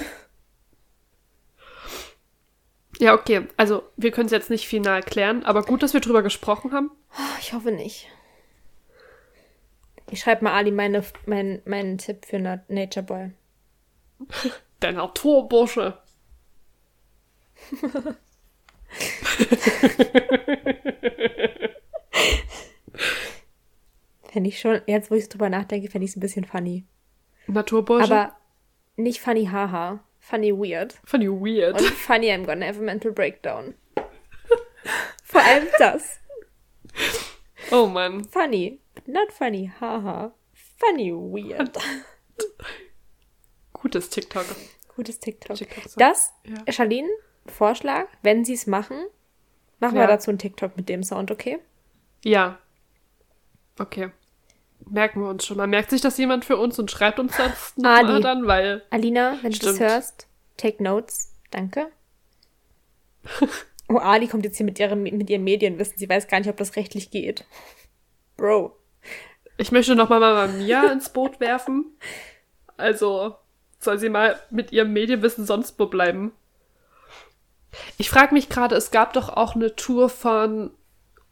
ja, okay. Also, wir können es jetzt nicht final klären, aber gut, dass wir drüber gesprochen haben. Ich hoffe nicht. Ich schreibe mal Ali meine, mein, meinen Tipp für Na Nature Boy. *laughs* Der Naturbursche. *laughs* Fände ich schon, jetzt wo ich drüber nachdenke, fände ich es ein bisschen funny. Naturbursche. Aber nicht funny haha. Funny weird. Ich weird. Und funny I'm gonna have a mental breakdown. *laughs* Vor allem das. oh Mann. Funny. Not funny haha. Funny weird. Gutes TikTok. Gutes TikTok. TikTok so. Das, Ja. Charlene, Vorschlag, wenn sie es machen, machen Ja. wir dazu einen TikTok mit dem Sound, okay? Ja. Okay. Merken wir uns schon mal. Merkt sich das jemand für uns und schreibt uns das *laughs* Ali. mal dann, weil. Alina, wenn du das Stimmt. hörst, take notes. Danke. *laughs* Oh, Ali kommt jetzt hier mit ihrem, mit ihrem Medienwissen. Sie weiß gar nicht, ob das rechtlich geht. *laughs* Bro. Ich möchte noch mal Mama Mia ins Boot werfen. Also soll sie mal mit ihrem Medienwissen sonst wo bleiben. Ich frage mich gerade, es gab doch auch eine Tour von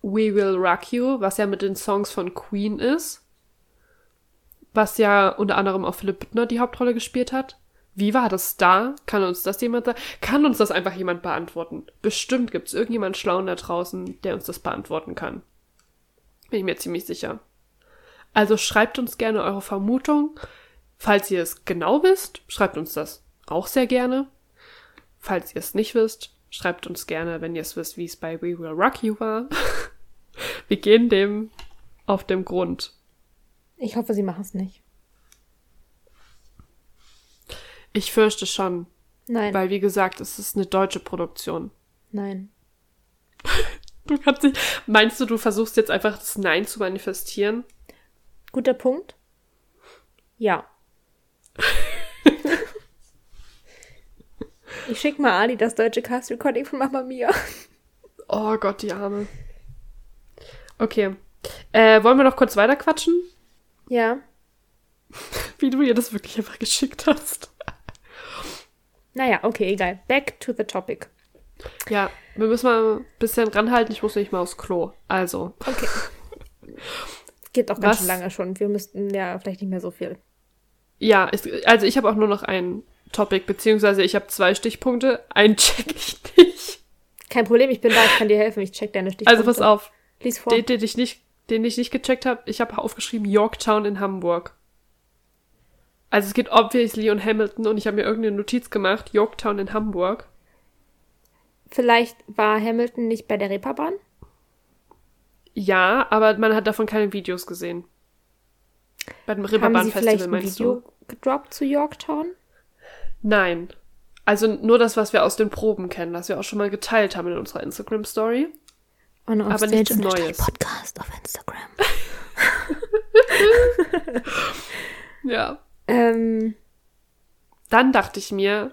We Will Rock You, was ja mit den Songs von Queen ist. Was ja unter anderem auch Philipp Bittner die Hauptrolle gespielt hat. Wie war das da? Kann uns das jemand sagen? Kann uns das einfach jemand beantworten? Bestimmt gibt es irgendjemand Schlauen da draußen, der uns das beantworten kann. Bin ich mir ziemlich sicher. Also schreibt uns gerne eure Vermutung. Falls ihr es genau wisst, schreibt uns das auch sehr gerne. Falls ihr es nicht wisst, schreibt uns gerne, wenn ihr es wisst, wie es bei We Will Rock You war. *laughs* Wir gehen dem auf dem Grund. Ich hoffe, sie machen es nicht. Ich fürchte schon, Nein. weil wie gesagt, es ist eine deutsche Produktion. Nein. *laughs* Du kannst nicht, meinst du, du versuchst jetzt einfach das Nein zu manifestieren? Guter Punkt. Ja. *laughs* ich schick mal Ali das deutsche Cast Recording von Mama Mia. Oh Gott, die Arme. Okay. Äh, wollen wir noch kurz weiterquatschen? Ja. *laughs* Wie du ihr das wirklich einfach geschickt hast. Naja, okay, egal. Back to the topic. Ja, wir müssen mal ein bisschen ranhalten. Ich muss nicht mal aufs Klo. Also, Okay. Geht auch ganz schön lange schon. Wir müssten ja vielleicht nicht mehr so viel. ja, es, also ich habe auch nur noch ein Topic, beziehungsweise ich habe zwei Stichpunkte. Einen check ich nicht. Kein Problem, ich bin da, ich kann dir helfen. Ich check deine Stichpunkte. Also pass auf, Lies vor. den, den ich nicht, den ich nicht gecheckt habe, ich habe aufgeschrieben Yorktown in Hamburg. Also es geht obviously um Hamilton und ich habe mir irgendeine Notiz gemacht, Yorktown in Hamburg. Vielleicht war Hamilton nicht bei der Reeperbahn? Ja, aber man hat davon keine Videos gesehen. Bei dem Haben sie Reeperbahn vielleicht Festival ein meinst Video du? gedroppt zu Yorktown? Nein. Also nur das, was wir aus den Proben kennen, was wir auch schon mal geteilt haben in unserer Instagram-Story. Und auf Aber Stage nichts unterstrich Neues. Podcast auf Instagram. *laughs* Ja. ähm, Dann dachte ich mir,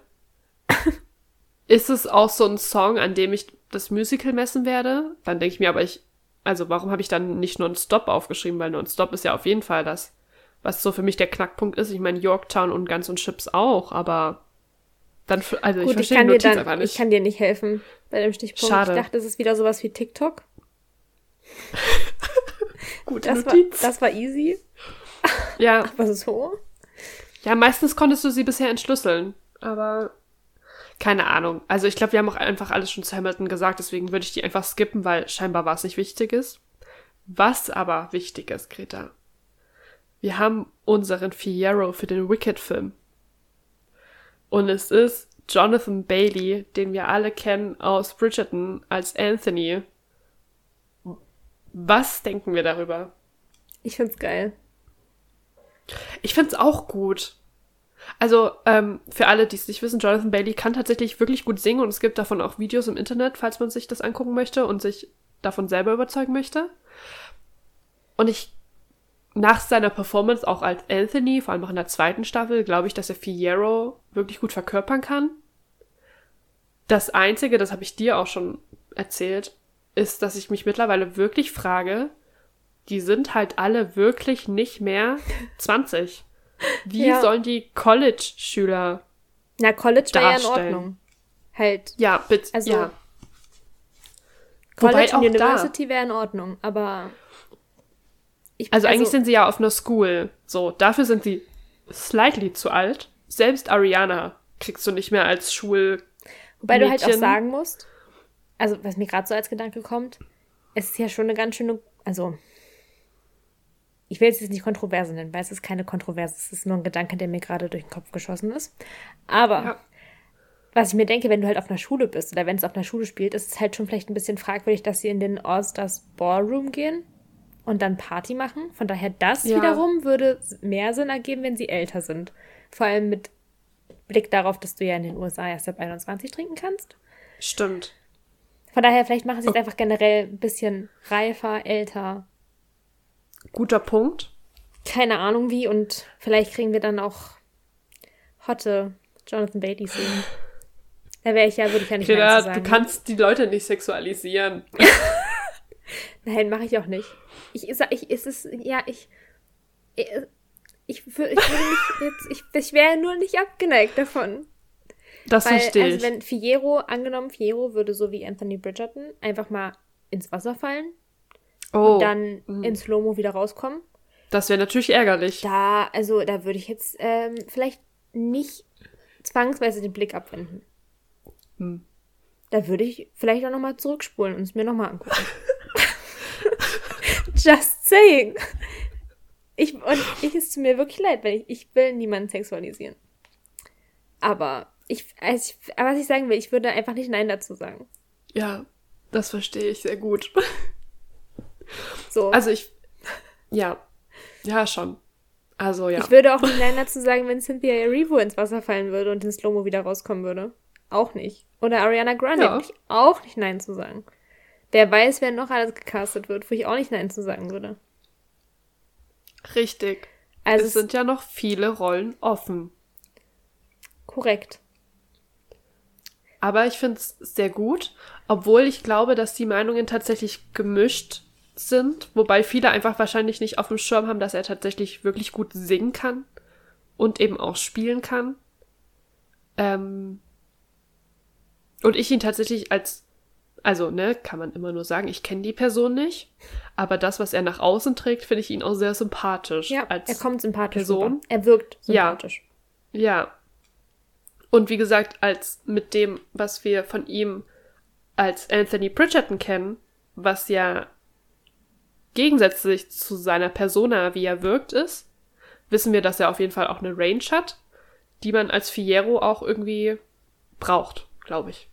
ist es auch so ein Song, an dem ich das Musical messen werde? Dann denke ich mir, aber ich, also warum habe ich dann nicht Non-Stop aufgeschrieben? Weil Non-Stop ist ja auf jeden Fall das, was so für mich der Knackpunkt ist. Ich meine, Yorktown und Guns und Chips auch, aber dann, also ich gut, ich verstehe kann, die dir dann, einfach ich nicht. kann dir nicht helfen bei dem Stichpunkt. Schade. Ich dachte, es ist wieder sowas wie TikTok. *laughs* Gute Das war, Notiz. das war easy. *laughs* ja, Aber so? ja, meistens konntest du sie bisher entschlüsseln, aber keine Ahnung. Also ich glaube, wir haben auch einfach alles schon zu Hamilton gesagt, deswegen würde ich die einfach skippen, weil scheinbar was nicht wichtig ist. Was aber wichtig ist, Greta, wir haben unseren Fierro für den Wicked-Film. Und es ist Jonathan Bailey, den wir alle kennen aus Bridgerton als Anthony. Was denken wir darüber? Ich find's geil. Ich find's auch gut. Also, ähm, für alle, die es nicht wissen, Jonathan Bailey kann tatsächlich wirklich gut singen und es gibt davon auch Videos im Internet, falls man sich das angucken möchte und sich davon selber überzeugen möchte. Und ich, nach seiner Performance auch als Anthony, vor allem auch in der zweiten Staffel, glaube ich, dass er Fierro wirklich gut verkörpern kann. Das Einzige, das habe ich dir auch schon erzählt, ist, dass ich mich mittlerweile wirklich frage, die sind halt alle wirklich nicht mehr *laughs* 20. Wie Ja. sollen die College-Schüler. Na, College wäre ja in. Ordnung. Halt, Ja, bitte. Also, ja. College Wobei und University wäre in Ordnung, aber. Ich, Also, eigentlich sind sie ja auf einer School. So, dafür sind sie slightly zu alt. Selbst Ariana kriegst du nicht mehr als Schul. Wobei du halt auch sagen musst, also was mir gerade so als Gedanke kommt, es ist ja schon eine ganz schöne, also ich will es jetzt nicht Kontroverse nennen, weil es ist keine Kontroverse, es ist nur ein Gedanke, der mir gerade durch den Kopf geschossen ist. Aber Ja. was ich mir denke, wenn du halt auf einer Schule bist oder wenn es auf einer Schule spielt, ist es halt schon vielleicht ein bisschen fragwürdig, dass sie in den All-Stars Ballroom gehen und dann Party machen. Von daher, das Ja. wiederum würde mehr Sinn ergeben, wenn sie älter sind. Vor allem mit Blick darauf, dass du ja in den USA erst ab 21 trinken kannst. Stimmt. Von daher, vielleicht machen sie es einfach generell ein bisschen reifer, älter. Guter Punkt. Keine Ahnung wie. Und vielleicht kriegen wir dann auch hotte Jonathan Beatty sehen. Da wäre ich ja, würde ich ja nicht zu sagen. du kannst die Leute nicht sexualisieren. *laughs* Nein, mache ich auch nicht. Ich ich, es ist, ja, ich, ich, ich, ich mich *laughs* jetzt, ich, ich wäre nur nicht abgeneigt davon. Das Weil, verstehe also ich. wenn Fiero, angenommen, Fiero würde so wie Anthony Bridgerton einfach mal ins Wasser fallen oh, und dann mhm. in Slow-Mo wieder rauskommen. das wäre natürlich ärgerlich. Da, also, da würde ich jetzt ähm, vielleicht nicht zwangsweise den Blick abwenden. Hm. Da würde ich vielleicht auch nochmal zurückspulen und es mir nochmal angucken. *laughs* Just saying. Ich, und ich es tut mir wirklich leid, weil ich, ich will niemanden sexualisieren. Aber ich, also ich, was ich sagen will, ich würde einfach nicht Nein dazu sagen. Ja, das verstehe ich sehr gut. So. Also ich, ja, ja schon. Also ja. Ich würde auch nicht Nein dazu sagen, wenn Cynthia Erivo ins Wasser fallen würde und in Slow-Mo wieder rauskommen würde. Auch nicht. Oder Ariana Grande Ja. auch nicht Nein zu sagen. Wer weiß, wer noch alles gecastet wird, wo ich auch nicht Nein zu sagen würde. Richtig. Also es es sind ja noch viele Rollen offen. korrekt. Aber ich finde es sehr gut, obwohl ich glaube, dass die Meinungen tatsächlich gemischt sind, wobei viele einfach wahrscheinlich nicht auf dem Schirm haben, dass er tatsächlich wirklich gut singen kann und eben auch spielen kann. Ähm und ich ihn tatsächlich als, also, ne, kann man immer nur sagen, ich kenne die Person nicht, aber das, was er nach außen trägt, finde ich ihn auch sehr sympathisch. Ja, als er kommt sympathisch Person. rüber. Er wirkt Ja. sympathisch. Ja. Und wie gesagt, als mit dem, was wir von ihm als Anthony Bridgerton kennen, was ja gegensätzlich zu seiner Persona, wie er wirkt, ist, wissen wir, dass er auf jeden Fall auch eine Range hat, die man als Fiero auch irgendwie braucht, glaube ich.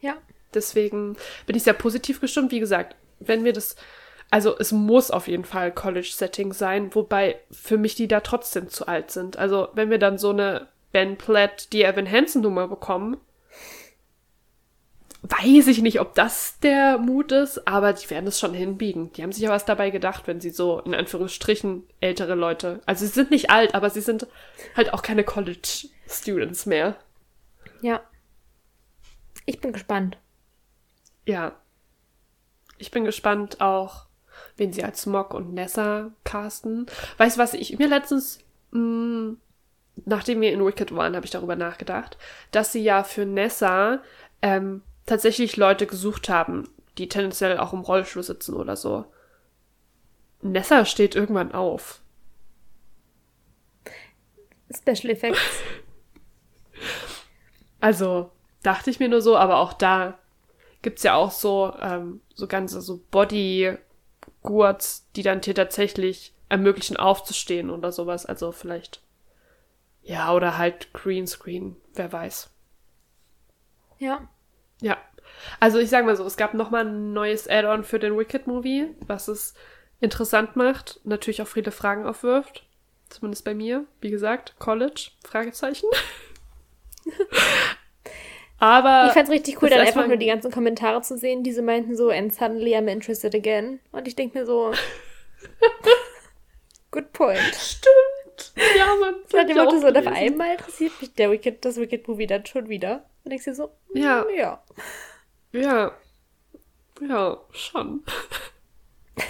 Ja. Deswegen bin ich sehr positiv gestimmt. Wie gesagt, wenn wir das, also es muss auf jeden Fall College-Setting sein, wobei für mich die da trotzdem zu alt sind. Also wenn wir dann so eine Ben Platt, die Evan Hansen Nummer bekommen, weiß ich nicht, ob das der Mut ist, aber die werden es schon hinbiegen. Die haben sich ja was dabei gedacht, wenn sie so in Anführungsstrichen ältere Leute, also sie sind nicht alt, aber sie sind halt auch keine College-Students mehr. Ja. Ich bin gespannt. Ja. Ich bin gespannt auch, wen sie als Mock und Nessa casten. Weißt du, was ich mir letztens, mh, nachdem wir in Wicked waren, habe ich darüber nachgedacht, dass sie ja für Nessa ähm, tatsächlich Leute gesucht haben, die tendenziell auch im Rollstuhl sitzen oder so. Nessa steht irgendwann auf. Special Effects. *laughs* Also, dachte ich mir nur so, aber auch da gibt's ja auch so, ähm, so ganze so Body-Gurts, die dann dir tatsächlich ermöglichen, aufzustehen oder sowas. Also vielleicht. Ja, oder halt Greenscreen, wer weiß. ja. Ja. Also ich sag mal so, es gab noch mal ein neues Add-on für den Wicked-Movie, was es interessant macht, natürlich auch viele Fragen aufwirft. Zumindest bei mir. Wie gesagt, College, Fragezeichen. *laughs* Aber Ich fand's richtig cool, das dann einfach nur die ganzen Kommentare zu sehen, die so meinten so, and suddenly I'm interested again. Und ich denke mir so, *laughs* good point. Stimmt. Ja, man. Ich Motto auch so, auf gelesen. einmal interessiert mich der Wicked, das Wicked Movie dann schon wieder. Und denkst dir so, Ja. mm, ja. Ja. Ja, schon. *laughs*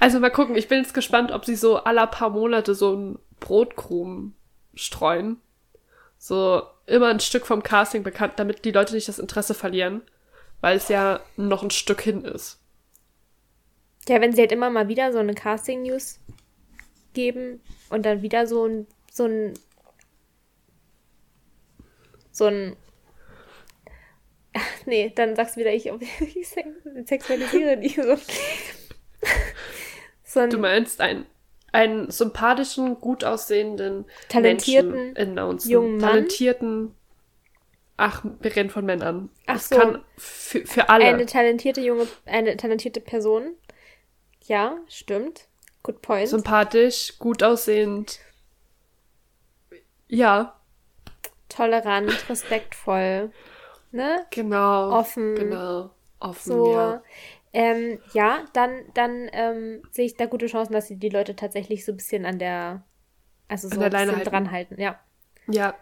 also mal gucken, ich bin jetzt gespannt, ob sie so aller paar Monate so ein Brotkrumen streuen. So immer ein Stück vom Casting bekannt, damit die Leute nicht das Interesse verlieren, weil es ja noch ein Stück hin ist. Ja, wenn sie halt immer mal wieder so eine Casting-News geben und dann wieder so ein, so ein, so ein, Ach, *laughs* nee, dann sagst du wieder, ich, ich sex- *laughs* sexualisiere die so. *laughs* so ein, Du meinst einen, einen sympathischen, gut aussehenden, Talentierten Menschen jungen Mann? Talentierten. Ach, wir reden von Männern. Ach Es so. kann für, für alle. eine talentierte junge, eine talentierte Person. Ja, stimmt. Good point. Sympathisch, gut aussehend. Ja, tolerant, respektvoll, ne? Genau. Offen. Genau. Offen, So, ja. Ähm, ja, dann, dann ähm, sehe ich da gute Chancen, dass sie die Leute tatsächlich so ein bisschen an der, also so An der ein bisschen halten. dran halten, ja. Ja.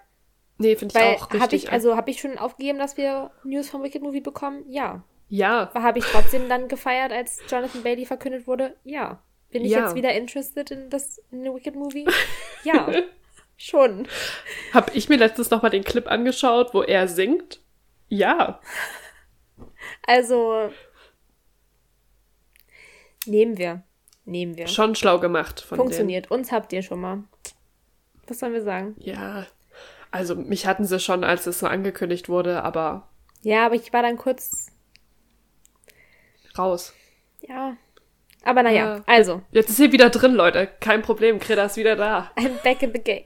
Nee, finde ich auch habe richtig. ich, also habe ich schon aufgegeben, dass wir News vom Wicked Movie bekommen? Ja. ja. Habe ich trotzdem dann gefeiert, als Jonathan Bailey verkündet wurde? Ja. Bin ich Ja. jetzt wieder interested in das in the Wicked Movie? Ja. *laughs* schon. Hab ich mir letztens nochmal den Clip angeschaut, wo er singt? Ja. Also nehmen wir. Nehmen wir. Schon schlau gemacht von Funktioniert. Uns habt ihr schon mal. Was sollen wir sagen? denen. Ja. Also, mich hatten sie schon, als es so angekündigt wurde, aber Ja, aber ich war dann kurz. raus. Ja. Aber naja, Ja. also. Jetzt ist sie wieder drin, Leute. Kein Problem. Greta ist wieder da. I'm back in the game.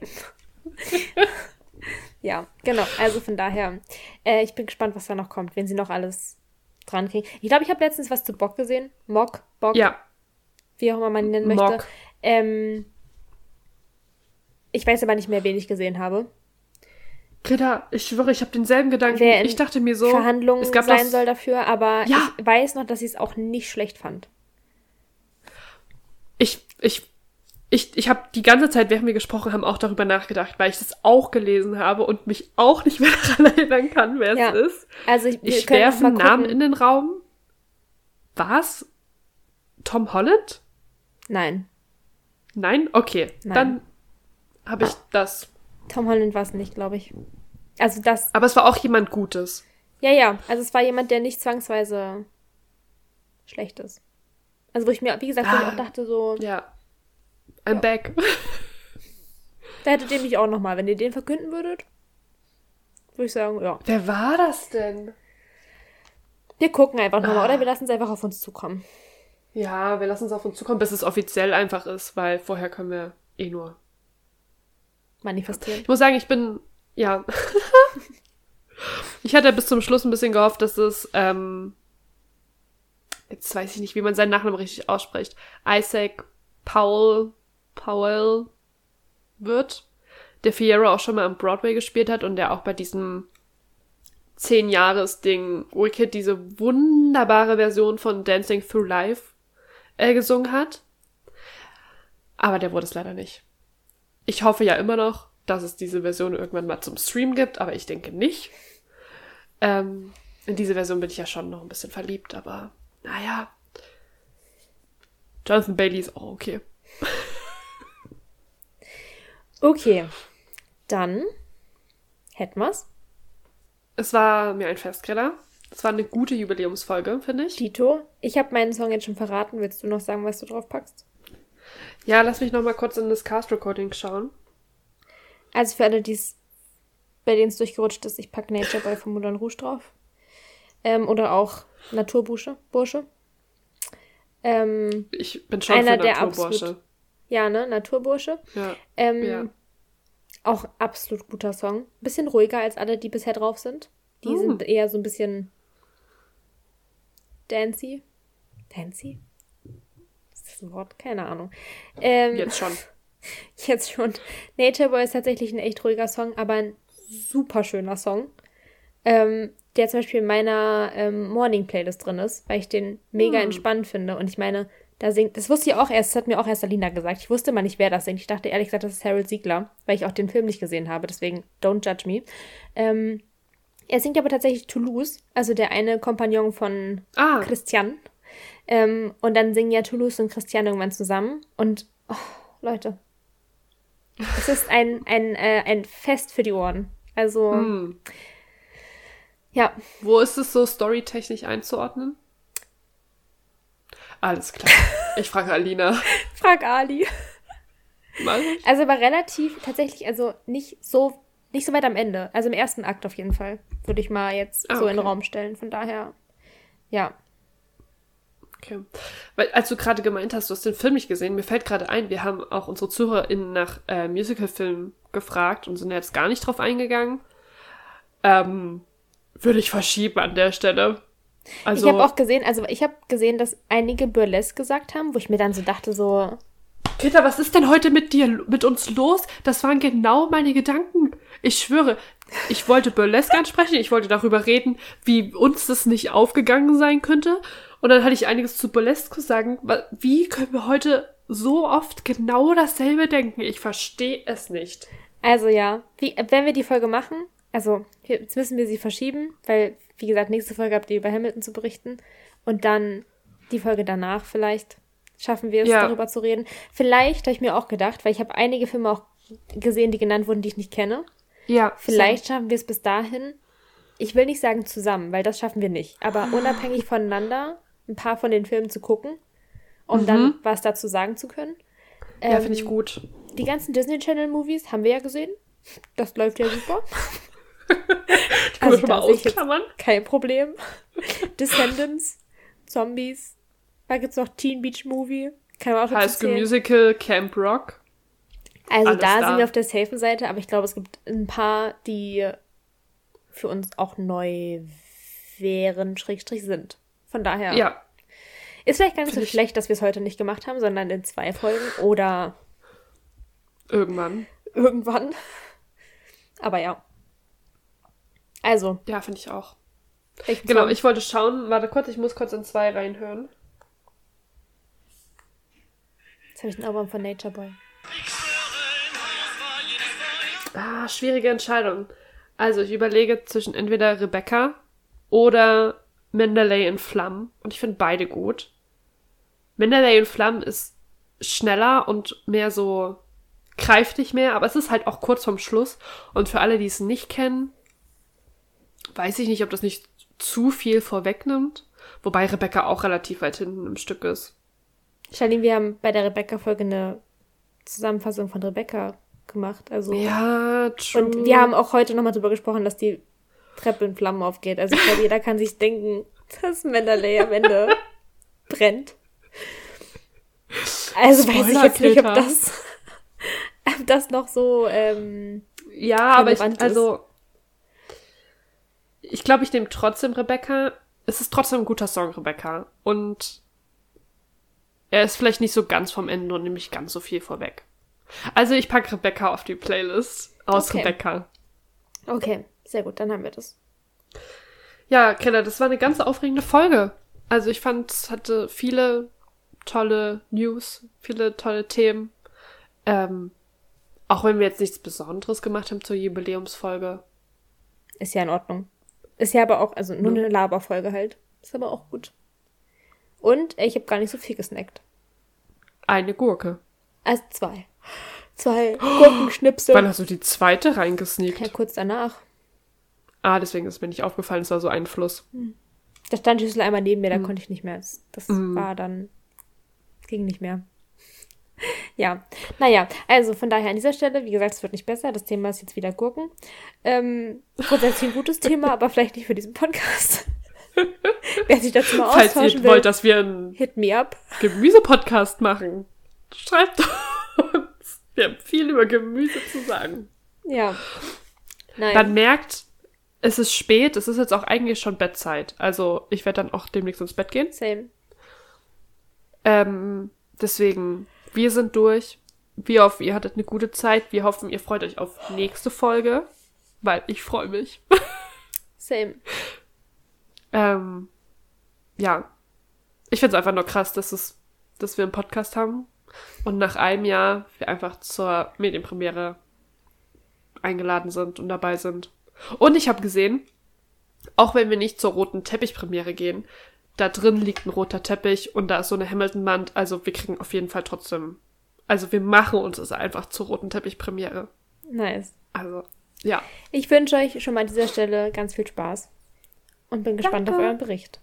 *laughs* ja, genau. Also von daher, äh, ich bin gespannt, was da noch kommt, wenn sie noch alles dran kriegen. Ich glaube, ich habe letztens was zu Bock gesehen. Mock, Bock, Ja. wie auch immer man ihn nennen möchte. Mock. Ähm, ich weiß aber nicht mehr, wen ich gesehen habe. Greta, ich schwöre, ich habe denselben Gedanken. Wer ich dachte mir so, Verhandlungen es gab sein das, soll dafür, aber Ja. ich weiß noch, dass ich es auch nicht schlecht fand. ich, ich, ich, ich habe die ganze Zeit, während wir gesprochen haben, auch darüber nachgedacht, weil ich das auch gelesen habe und mich auch nicht mehr *laughs* daran erinnern kann, wer Ja. es ist. Also ich, Ich werfe einen Namen in den Raum. Was? Tom Holland? Nein, Nein? Okay. Nein. Dann habe ich das. Tom Holland war es nicht, glaube ich. Also das, Aber es war auch jemand Gutes. ja, ja. Also es war jemand, der nicht zwangsweise schlecht ist. Also wo ich mir, wie gesagt, wo ich Ah. auch dachte so, Ja. I'm Ja. back. *laughs* da hättet ihr mich auch noch mal, wenn ihr den verkünden würdet, würde ich sagen, ja. Wer war das denn? Wir gucken einfach nochmal, Ah. oder? Wir lassen es einfach auf uns zukommen. Ja, wir lassen es auf uns zukommen, bis es offiziell einfach ist, weil vorher können wir eh nur Manifestieren. Ich muss sagen, ich bin, ja. *laughs* ich hatte bis zum Schluss ein bisschen gehofft, dass es, ähm, jetzt weiß ich nicht, wie man seinen Nachnamen richtig ausspricht, Isaac Powell, Powell wird, der Fierro auch schon mal am Broadway gespielt hat und der auch bei diesem 10-Jahres-Ding Wicked diese wunderbare Version von Dancing Through Life äh, gesungen hat. Aber der wurde es leider nicht. Ich hoffe ja immer noch, dass es diese Version irgendwann mal zum Stream gibt, aber ich denke nicht. Ähm, in diese Version bin ich ja schon noch ein bisschen verliebt, aber naja. Jonathan Bailey ist auch okay. *laughs* Okay, dann hätten wir's. Es war mir ein Fest, Greta. Es war eine gute Jubiläumsfolge, finde ich. Tito, ich habe meinen Song jetzt schon verraten. Willst du noch sagen, was du drauf packst? Ja, lass mich noch mal kurz in das Cast-Recording schauen. Also für alle, die's, bei denen es durchgerutscht ist, ich packe Nature Boy von Moulin Rouge drauf. Ähm, oder auch Naturbursche. Bursche. Ähm, Ich bin schon Einer für der Naturbursche. absolut- ja, ne? Naturbursche. Ja. Ähm, Ja. Auch absolut guter Song. Bisschen ruhiger als alle, die bisher drauf sind. Die Mm. sind eher so ein bisschen dancy. Dancy? Ist das ein Wort? Keine Ahnung. Ähm, Jetzt schon. *laughs* Jetzt schon. Nature Boy ist tatsächlich ein echt ruhiger Song, aber ein super schöner Song. Ähm, der zum Beispiel in meiner ähm, Morning-Playlist drin ist, weil ich den mega Hm. entspannt finde. Und ich meine, da singt, das wusste ich auch erst, das hat mir auch erst Alina gesagt. Ich wusste mal nicht, wer das singt. Ich dachte ehrlich gesagt, das ist Harold Siegler, weil ich auch den Film nicht gesehen habe. Deswegen, don't judge me. Ähm, er singt aber tatsächlich Toulouse, also der eine Kompagnon von Ah, Christian. Ähm, und dann singen ja Toulouse und Christian irgendwann zusammen. Und, oh, Leute. Es ist ein, ein, äh, ein Fest für die Ohren. Also, hm. ja. Wo ist es so storytechnisch einzuordnen? Alles klar. Ich frage Alina. *laughs* Frag Ali. Ich? Also, aber relativ, tatsächlich, also nicht so, nicht so weit am Ende. Also im ersten Akt auf jeden Fall. Würde ich mal jetzt Ah, so in den okay. Raum stellen. Von daher, ja. Okay. Weil, als du gerade gemeint hast, du hast den Film nicht gesehen, mir fällt gerade ein, wir haben auch unsere ZuhörerInnen nach äh, Musicalfilmen gefragt und sind jetzt gar nicht drauf eingegangen. Ähm, würde ich verschieben an der Stelle. Also, ich habe auch gesehen, also ich habe gesehen, dass einige Burlesque gesagt haben, wo ich mir dann so dachte, so, Peter, was ist denn heute mit dir, mit uns los? Das waren genau meine Gedanken. Ich schwöre, ich wollte Burlesque ansprechen, ich wollte darüber reden, wie uns das nicht aufgegangen sein könnte. Und dann hatte ich einiges zu Burlesque sagen. Wie können wir heute so oft genau dasselbe denken? Ich verstehe es nicht. Also ja, wie, wenn wir die Folge machen, also jetzt müssen wir sie verschieben, weil, wie gesagt, nächste Folge habt ihr über Hamilton zu berichten. Und dann die Folge danach vielleicht schaffen wir es, ja. darüber zu reden. Vielleicht habe ich mir auch gedacht, weil ich habe einige Filme auch gesehen, die genannt wurden, die ich nicht kenne. Ja. Vielleicht so. schaffen wir es bis dahin. Ich will nicht sagen zusammen, weil das schaffen wir nicht. Aber unabhängig voneinander ein paar von den Filmen zu gucken, um mhm. dann was dazu sagen zu können. Ja, ähm, finde ich gut. Die ganzen Disney Channel Movies haben wir ja gesehen. Das läuft ja super. *laughs* die *laughs* können also, wir mal ausklammern. Kein Problem. Descendants, Zombies. Da gibt es noch Teen Beach Movie. Kann man auch High School Musical, Camp Rock. Also da, da sind wir auf der safen Seite, aber ich glaube, es gibt ein paar, die für uns auch neu wären, Schrägstrich sind. Von daher. Ja. Ist vielleicht gar nicht so schlecht, dass wir es heute nicht gemacht haben, sondern in zwei Folgen oder irgendwann. Irgendwann. Aber ja. Also. Ja, finde ich auch. Genau, Song? ich wollte schauen. Warte kurz, ich muss kurz in zwei reinhören. Jetzt habe ich ein Album von Nature Boy. Ah, schwierige Entscheidung. Also ich überlege zwischen entweder Rebecca oder Mendeley in Flammen. Und ich finde beide gut. Mendeley in Flammen ist schneller und mehr so greift nicht mehr, aber es ist halt auch kurz vorm Schluss. Und für alle, die es nicht kennen, weiß ich nicht, ob das nicht zu viel vorwegnimmt. Wobei Rebecca auch relativ weit hinten im Stück ist. Charlene, wir haben bei der Rebecca-Folge eine Zusammenfassung von Rebecca gemacht. Also, ja, true. Und wir haben auch heute nochmal drüber gesprochen, dass die Treppe in Flammen aufgeht. Also ich glaube, jeder kann sich denken, *laughs* dass Mendeley am Ende *laughs* brennt. Also Spoiler weiß ich jetzt nicht, ob das, *laughs* ob das noch so ähm, Ja, aber ich, also ich glaube, ich nehme trotzdem Rebecca. Es ist trotzdem ein guter Song, Rebecca. Und er ist vielleicht nicht so ganz vom Ende und nehme ich ganz so viel vorweg. Also ich packe Rebecca auf die Playlist aus okay. Rebecca. Okay, sehr gut, dann haben wir das. Ja, Greta, das war eine ganz aufregende Folge. Also ich fand, es hatte viele tolle News, viele tolle Themen. Ähm, auch wenn wir jetzt nichts Besonderes gemacht haben zur Jubiläumsfolge. Ist ja in Ordnung. Ist ja aber auch, also nur eine Laberfolge halt. Ist aber auch gut. Und ich habe gar nicht so viel gesnackt. Eine Gurke. Also zwei. Zwei *gasps* Gurkenschnipsel. Wann hast du die zweite reingesneakt? Ja, kurz danach. Ah, deswegen ist mir nicht aufgefallen, es war so ein Fluss. Hm. Da stand Schüssel einmal neben mir, da hm. konnte ich nicht mehr. Das, das hm. war dann. ging nicht mehr. Ja, naja, also von daher an dieser Stelle, wie gesagt, es wird nicht besser. Das Thema ist jetzt wieder Gurken. Ähm, grundsätzlich ein gutes Thema, aber vielleicht nicht für diesen Podcast. *laughs* Wer sich dazu mal Falls ihr will, wollt, dass wir einen Hit me up. Gemüse-Podcast machen, schreibt uns. Wir haben viel über Gemüse zu sagen. Ja. Nein. Man merkt, es ist spät, es ist jetzt auch eigentlich schon Bettzeit. Also ich werde dann auch demnächst ins Bett gehen. Same. Ähm, deswegen, wir sind durch. Wir hoffen, ihr hattet eine gute Zeit. Wir hoffen, ihr freut euch auf nächste Folge, weil ich freue mich. *laughs* Same. Ähm, ja. Ich finde es einfach nur krass, dass, es, dass wir einen Podcast haben und nach einem Jahr wir einfach zur Medienpremiere eingeladen sind und dabei sind. Und ich habe gesehen, auch wenn wir nicht zur roten Teppichpremiere gehen, da drin liegt ein roter Teppich und da ist so eine Hamilton-Wand. Also wir kriegen auf jeden Fall trotzdem. Also wir machen uns es einfach zur roten Teppichpremiere. Nice. Also, ja. Ich wünsche euch schon mal an dieser Stelle ganz viel Spaß und bin gespannt Danke. auf euren Bericht.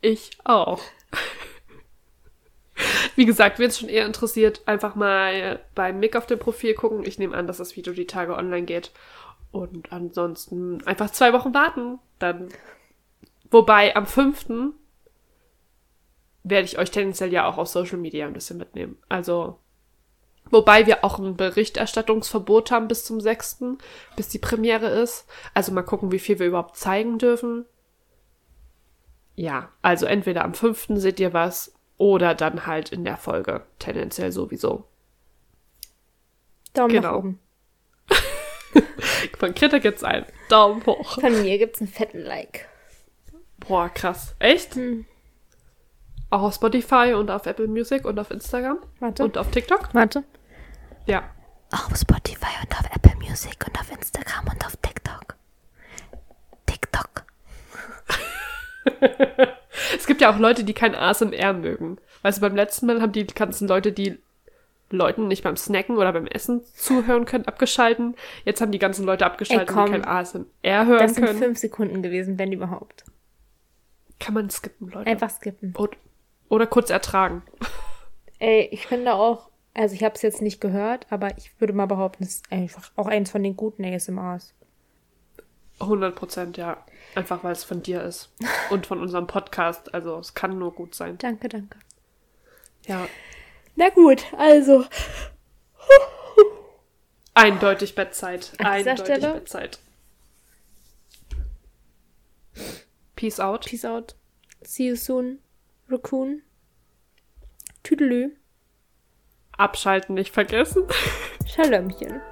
Ich auch. Wie gesagt, wenn es schon eher interessiert, einfach mal beim Mick auf dem Profil gucken. Ich nehme an, dass das Video die Tage online geht. Und ansonsten einfach zwei Wochen warten. Dann. Wobei am 5. werde ich euch tendenziell ja auch auf Social Media ein bisschen mitnehmen. Also. Wobei wir auch ein Berichterstattungsverbot haben bis zum 6., bis die Premiere ist. Also mal gucken, wie viel wir überhaupt zeigen dürfen. Ja, also entweder am 5. seht ihr was oder dann halt in der Folge. Tendenziell sowieso. Daumen genau. nach oben. *laughs* Von Greta gibt's einen Daumen hoch. Von mir gibt's einen fetten Like. Boah, krass. Echt? Hm. Auch auf Spotify und auf Apple Music und auf Instagram Warte. und auf TikTok? Warte. Ja. Auf Spotify und auf Apple Music und auf Instagram und auf TikTok. TikTok. *laughs* Es gibt ja auch Leute, die kein ASMR mögen. Weißt du, beim letzten Mal haben die ganzen Leute, die Leuten nicht beim Snacken oder beim Essen zuhören können, abgeschalten. Jetzt haben die ganzen Leute abgeschaltet, Ey, komm. die kein ASMR hören Das sind können. fünf Sekunden gewesen, wenn überhaupt. Kann man skippen, Leute. Einfach skippen. Oder, oder kurz ertragen. *laughs* Ey, ich finde auch, also ich habe es jetzt nicht gehört, aber ich würde mal behaupten, es ist einfach auch eins von den guten ASMRs. 100 Prozent, ja. Einfach weil es von dir ist. *laughs* Und von unserem Podcast. Also es kann nur gut sein. Danke, danke. Ja. Na gut, also. Eindeutig Bettzeit. An Eindeutig Bettzeit. Peace out. Peace out. See you soon, Raccoon. Tüdelü. Abschalten nicht vergessen. Schalömchen. *laughs*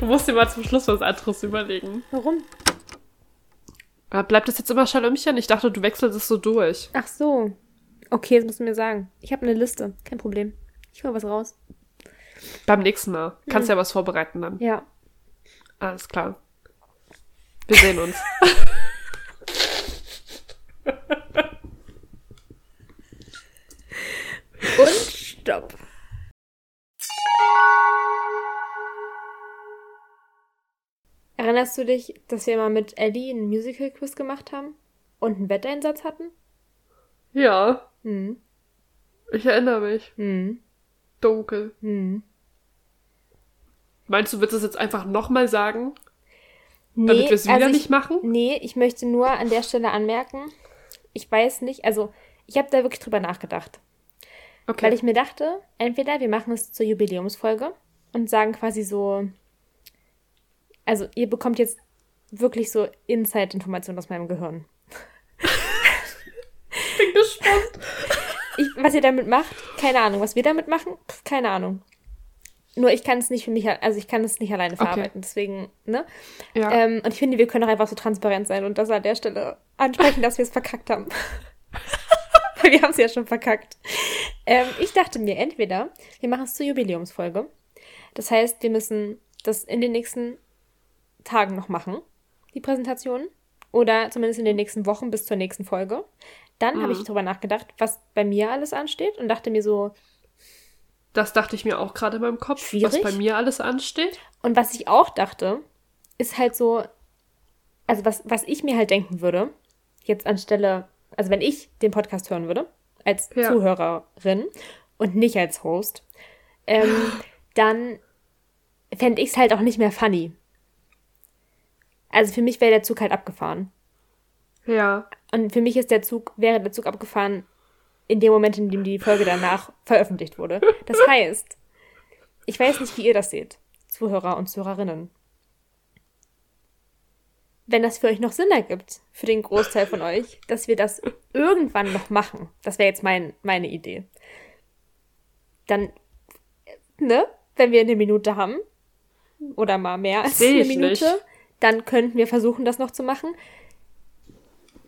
Du musst dir mal zum Schluss was anderes überlegen. Warum? Bleibt das jetzt immer Schalömchen? Ich dachte, du wechselst es so durch. Ach so. Okay, das musst du mir sagen. Ich habe eine Liste. Kein Problem. Ich hol was raus. Beim nächsten Mal. Kannst ja was vorbereiten dann. Ja. Alles klar. Wir sehen uns. Und stopp. Erinnerst du dich, dass wir mal mit Ellie einen Musical-Quiz gemacht haben? Und einen Wetteinsatz hatten? ja, Hm. ich erinnere mich. Hm. Dunkel. Hm. Meinst du, willst du es jetzt einfach nochmal sagen? Nee, Damit wir es wieder also ich, nicht machen? Nee, ich möchte nur an der Stelle anmerken, ich weiß nicht, also ich habe da wirklich drüber nachgedacht. Okay. Weil ich mir dachte, entweder wir machen es zur Jubiläumsfolge und sagen quasi so, also ihr bekommt jetzt wirklich so Inside-Informationen aus meinem Gehirn. *laughs* bin gespannt. Ich, was ihr damit macht, keine Ahnung. Was wir damit machen, keine Ahnung. Nur ich kann es nicht für mich, also ich kann es nicht alleine Okay. verarbeiten. Deswegen, ne? Ja. Ähm, und ich finde, wir können auch einfach so transparent sein und das an der Stelle ansprechen, dass wir es verkackt haben. Weil *laughs* wir haben es ja schon verkackt. Ähm, ich dachte mir, entweder wir machen es zur Jubiläumsfolge. Das heißt, wir müssen das in den nächsten Tagen noch machen, die Präsentation. Oder zumindest in den nächsten Wochen bis zur nächsten Folge. Dann habe Mhm. ich darüber nachgedacht, was bei mir alles ansteht und dachte mir so, Das dachte ich mir auch gerade in meinem Kopf, Schwierig. was bei mir alles ansteht. Und was ich auch dachte, ist halt so, also was, was ich mir halt denken würde, jetzt anstelle, also wenn ich den Podcast hören würde, als Ja. Zuhörerin und nicht als Host, ähm, *gasps* dann fände ich es halt auch nicht mehr funny. Also für mich wäre der Zug halt abgefahren. Ja. Und für mich ist der Zug, wäre der Zug abgefahren in dem Moment, in dem die Folge danach *laughs* veröffentlicht wurde. Das heißt, ich weiß nicht, wie ihr das seht, Zuhörer und Zuhörerinnen. Wenn das für euch noch Sinn ergibt, für den Großteil von euch, dass wir das irgendwann noch machen, das wäre jetzt mein, meine Idee, dann, ne, wenn wir eine Minute haben, oder mal mehr als Seh eine Minute, nicht. dann könnten wir versuchen, das noch zu machen.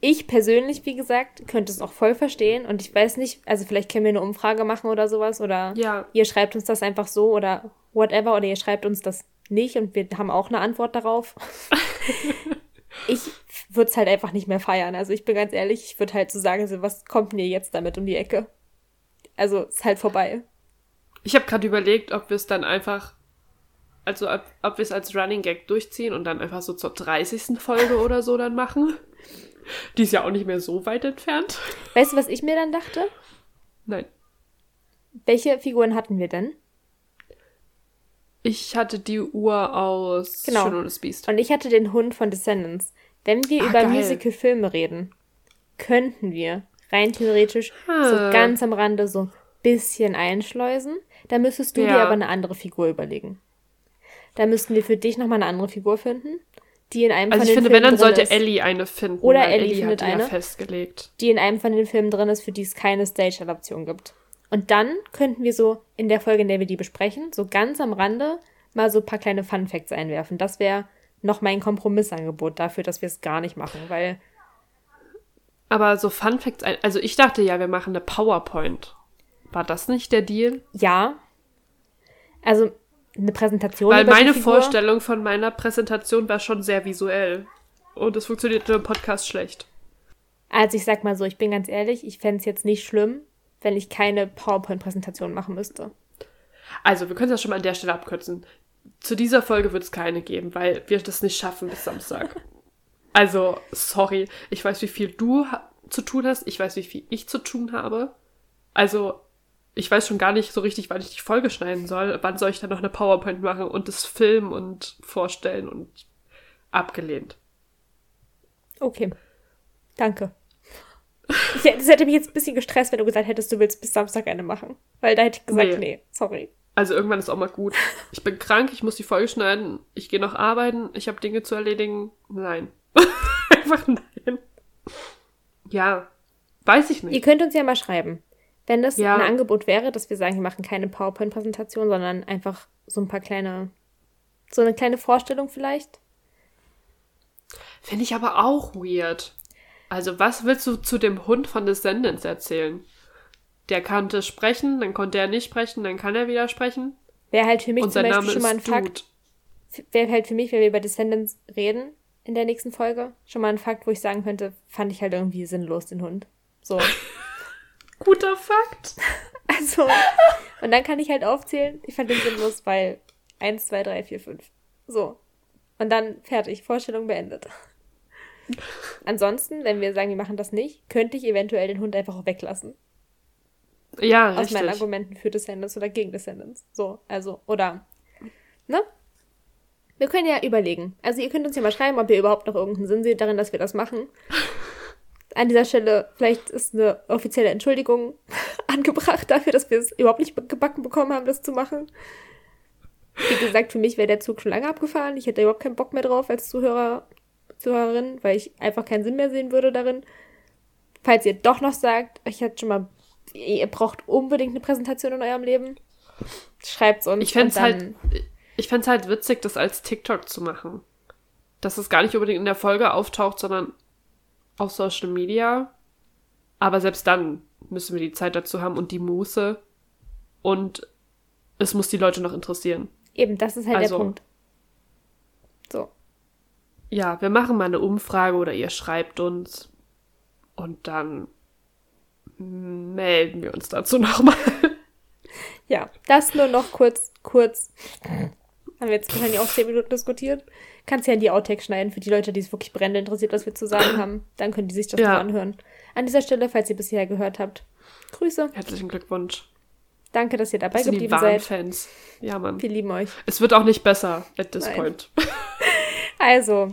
Ich persönlich, wie gesagt, könnte es auch voll verstehen und ich weiß nicht, also vielleicht können wir eine Umfrage machen oder sowas oder Ja. ihr schreibt uns das einfach so oder whatever oder ihr schreibt uns das nicht und wir haben auch eine Antwort darauf. *laughs* ich würde es halt einfach nicht mehr feiern. Also ich bin ganz ehrlich, ich würde halt so sagen, so, was kommt mir jetzt damit um die Ecke? Also ist halt vorbei. Ich habe gerade überlegt, ob wir es dann einfach, also ob, ob wir es als Running Gag durchziehen und dann einfach so zur 30. Folge oder so dann machen. Die ist ja auch nicht mehr so weit entfernt. Weißt du, was ich mir dann dachte? Nein. Welche Figuren hatten wir denn? Ich hatte die Uhr aus Genau. Schön und das Biest. Und ich hatte den Hund von Descendants. Wenn wir Ah, über. Musical-Filme reden, könnten wir rein theoretisch Ah. so ganz am Rande so ein bisschen einschleusen. Da müsstest du dir Ja. aber eine andere Figur überlegen. Da müssten wir für dich nochmal eine andere Figur finden, die in einem Also von ich den finde, Filmen wenn, dann sollte ist. Ellie eine finden. Oder Ellie Ellie findet hat die eine. ja festgelegt. die in einem von den Filmen drin ist, für die es keine Stage-Adaption gibt. Und dann könnten wir so in der Folge, in der wir die besprechen, so ganz am Rande mal so ein paar kleine Fun Facts einwerfen. Das wäre noch mein Kompromissangebot dafür, dass wir es gar nicht machen, weil Aber so Fun Facts, ein- also ich dachte ja, wir machen eine PowerPoint. War das nicht der Deal? ja, also eine Präsentation. Weil meine Vorstellung von meiner Präsentation war schon sehr visuell. Und es funktioniert im Podcast schlecht. Also ich sag mal so, ich bin ganz ehrlich, ich fände es jetzt nicht schlimm, wenn ich keine PowerPoint-Präsentation machen müsste. Also, wir können es ja schon mal an der Stelle abkürzen. Zu dieser Folge wird es keine geben, weil wir das nicht schaffen bis Samstag. *laughs* Also, sorry. Ich weiß, wie viel du zu tun hast. Ich weiß, wie viel ich zu tun habe. Also, ich weiß schon gar nicht so richtig, wann ich die Folge schneiden soll. Wann soll ich dann noch eine PowerPoint machen und das filmen und vorstellen und abgelehnt. Okay. Danke. Ich, das hätte mich jetzt ein bisschen gestresst, wenn du gesagt hättest, du willst bis Samstag eine machen. Weil da hätte ich gesagt, Nee. nee, sorry. Also irgendwann ist auch mal gut. Ich bin krank, ich muss die Folge schneiden, ich gehe noch arbeiten, ich habe Dinge zu erledigen. Nein. *laughs* Einfach nein. Ja, weiß ich Ihr nicht. könnt uns ja mal schreiben, wenn das Ja. ein Angebot wäre, dass wir sagen, wir machen keine PowerPoint-Präsentation, sondern einfach so ein paar kleine, so eine kleine Vorstellung vielleicht. Finde ich aber auch weird. Also was willst du zu dem Hund von Descendants erzählen? Der konnte sprechen, dann konnte er nicht sprechen, dann kann er wieder sprechen. Wäre halt für mich Und zum Beispiel Name schon mal ein Fakt, wäre halt für mich, wenn wir über Descendants reden in der nächsten Folge, schon mal ein Fakt, wo ich sagen könnte, fand ich halt irgendwie sinnlos, den Hund. So. *laughs* Guter Fakt. *laughs* Also, und dann kann ich halt aufzählen, ich fand den sinnlos, weil 1, 2, 3, 4, 5. So. Und dann fertig, Vorstellung beendet. Ansonsten, wenn wir sagen, wir machen das nicht, könnte ich eventuell den Hund einfach auch weglassen. Ja, Aus meinen richtig. Argumenten für Descendants oder gegen Descendants. So, also, oder, ne? Wir können ja überlegen. Also, ihr könnt uns ja mal schreiben, ob ihr überhaupt noch irgendeinen Sinn seht darin, dass wir das machen. An dieser Stelle, vielleicht ist eine offizielle Entschuldigung *laughs* angebracht dafür, dass wir es überhaupt nicht gebacken bekommen haben, das zu machen. Wie gesagt, für mich wäre der Zug schon lange abgefahren. Ich hätte überhaupt keinen Bock mehr drauf als Zuhörer, Zuhörerin, weil ich einfach keinen Sinn mehr sehen würde darin. Falls ihr doch noch sagt, ich hatte schon mal, ihr braucht unbedingt eine Präsentation in eurem Leben, schreibt's uns. Ich fänd's und halt, ich fänd's halt witzig, das als TikTok zu machen. Dass es gar nicht unbedingt in der Folge auftaucht, sondern auf Social Media. Aber selbst dann müssen wir die Zeit dazu haben und die Muße. Und es muss die Leute noch interessieren. Eben, das ist halt Also- der Punkt. So. Ja, wir machen mal eine Umfrage oder ihr schreibt uns. Und dann melden wir uns dazu *laughs* nochmal. Ja, das nur noch kurz, kurz. Haben wir jetzt wahrscheinlich auch 10 Minuten diskutiert. Kannst ja in die Outtakes schneiden für die Leute, die es wirklich brennend interessiert, was wir zu sagen haben. Dann können die sich das Ja. mal anhören. An dieser Stelle, falls ihr bisher gehört habt, Grüße. Herzlichen Glückwunsch. Danke, dass ihr dabei Das sind die geblieben wahren seid. Fans. Ja, Mann. Wir lieben euch. Es wird auch nicht besser at this Nein. point. *laughs* Also,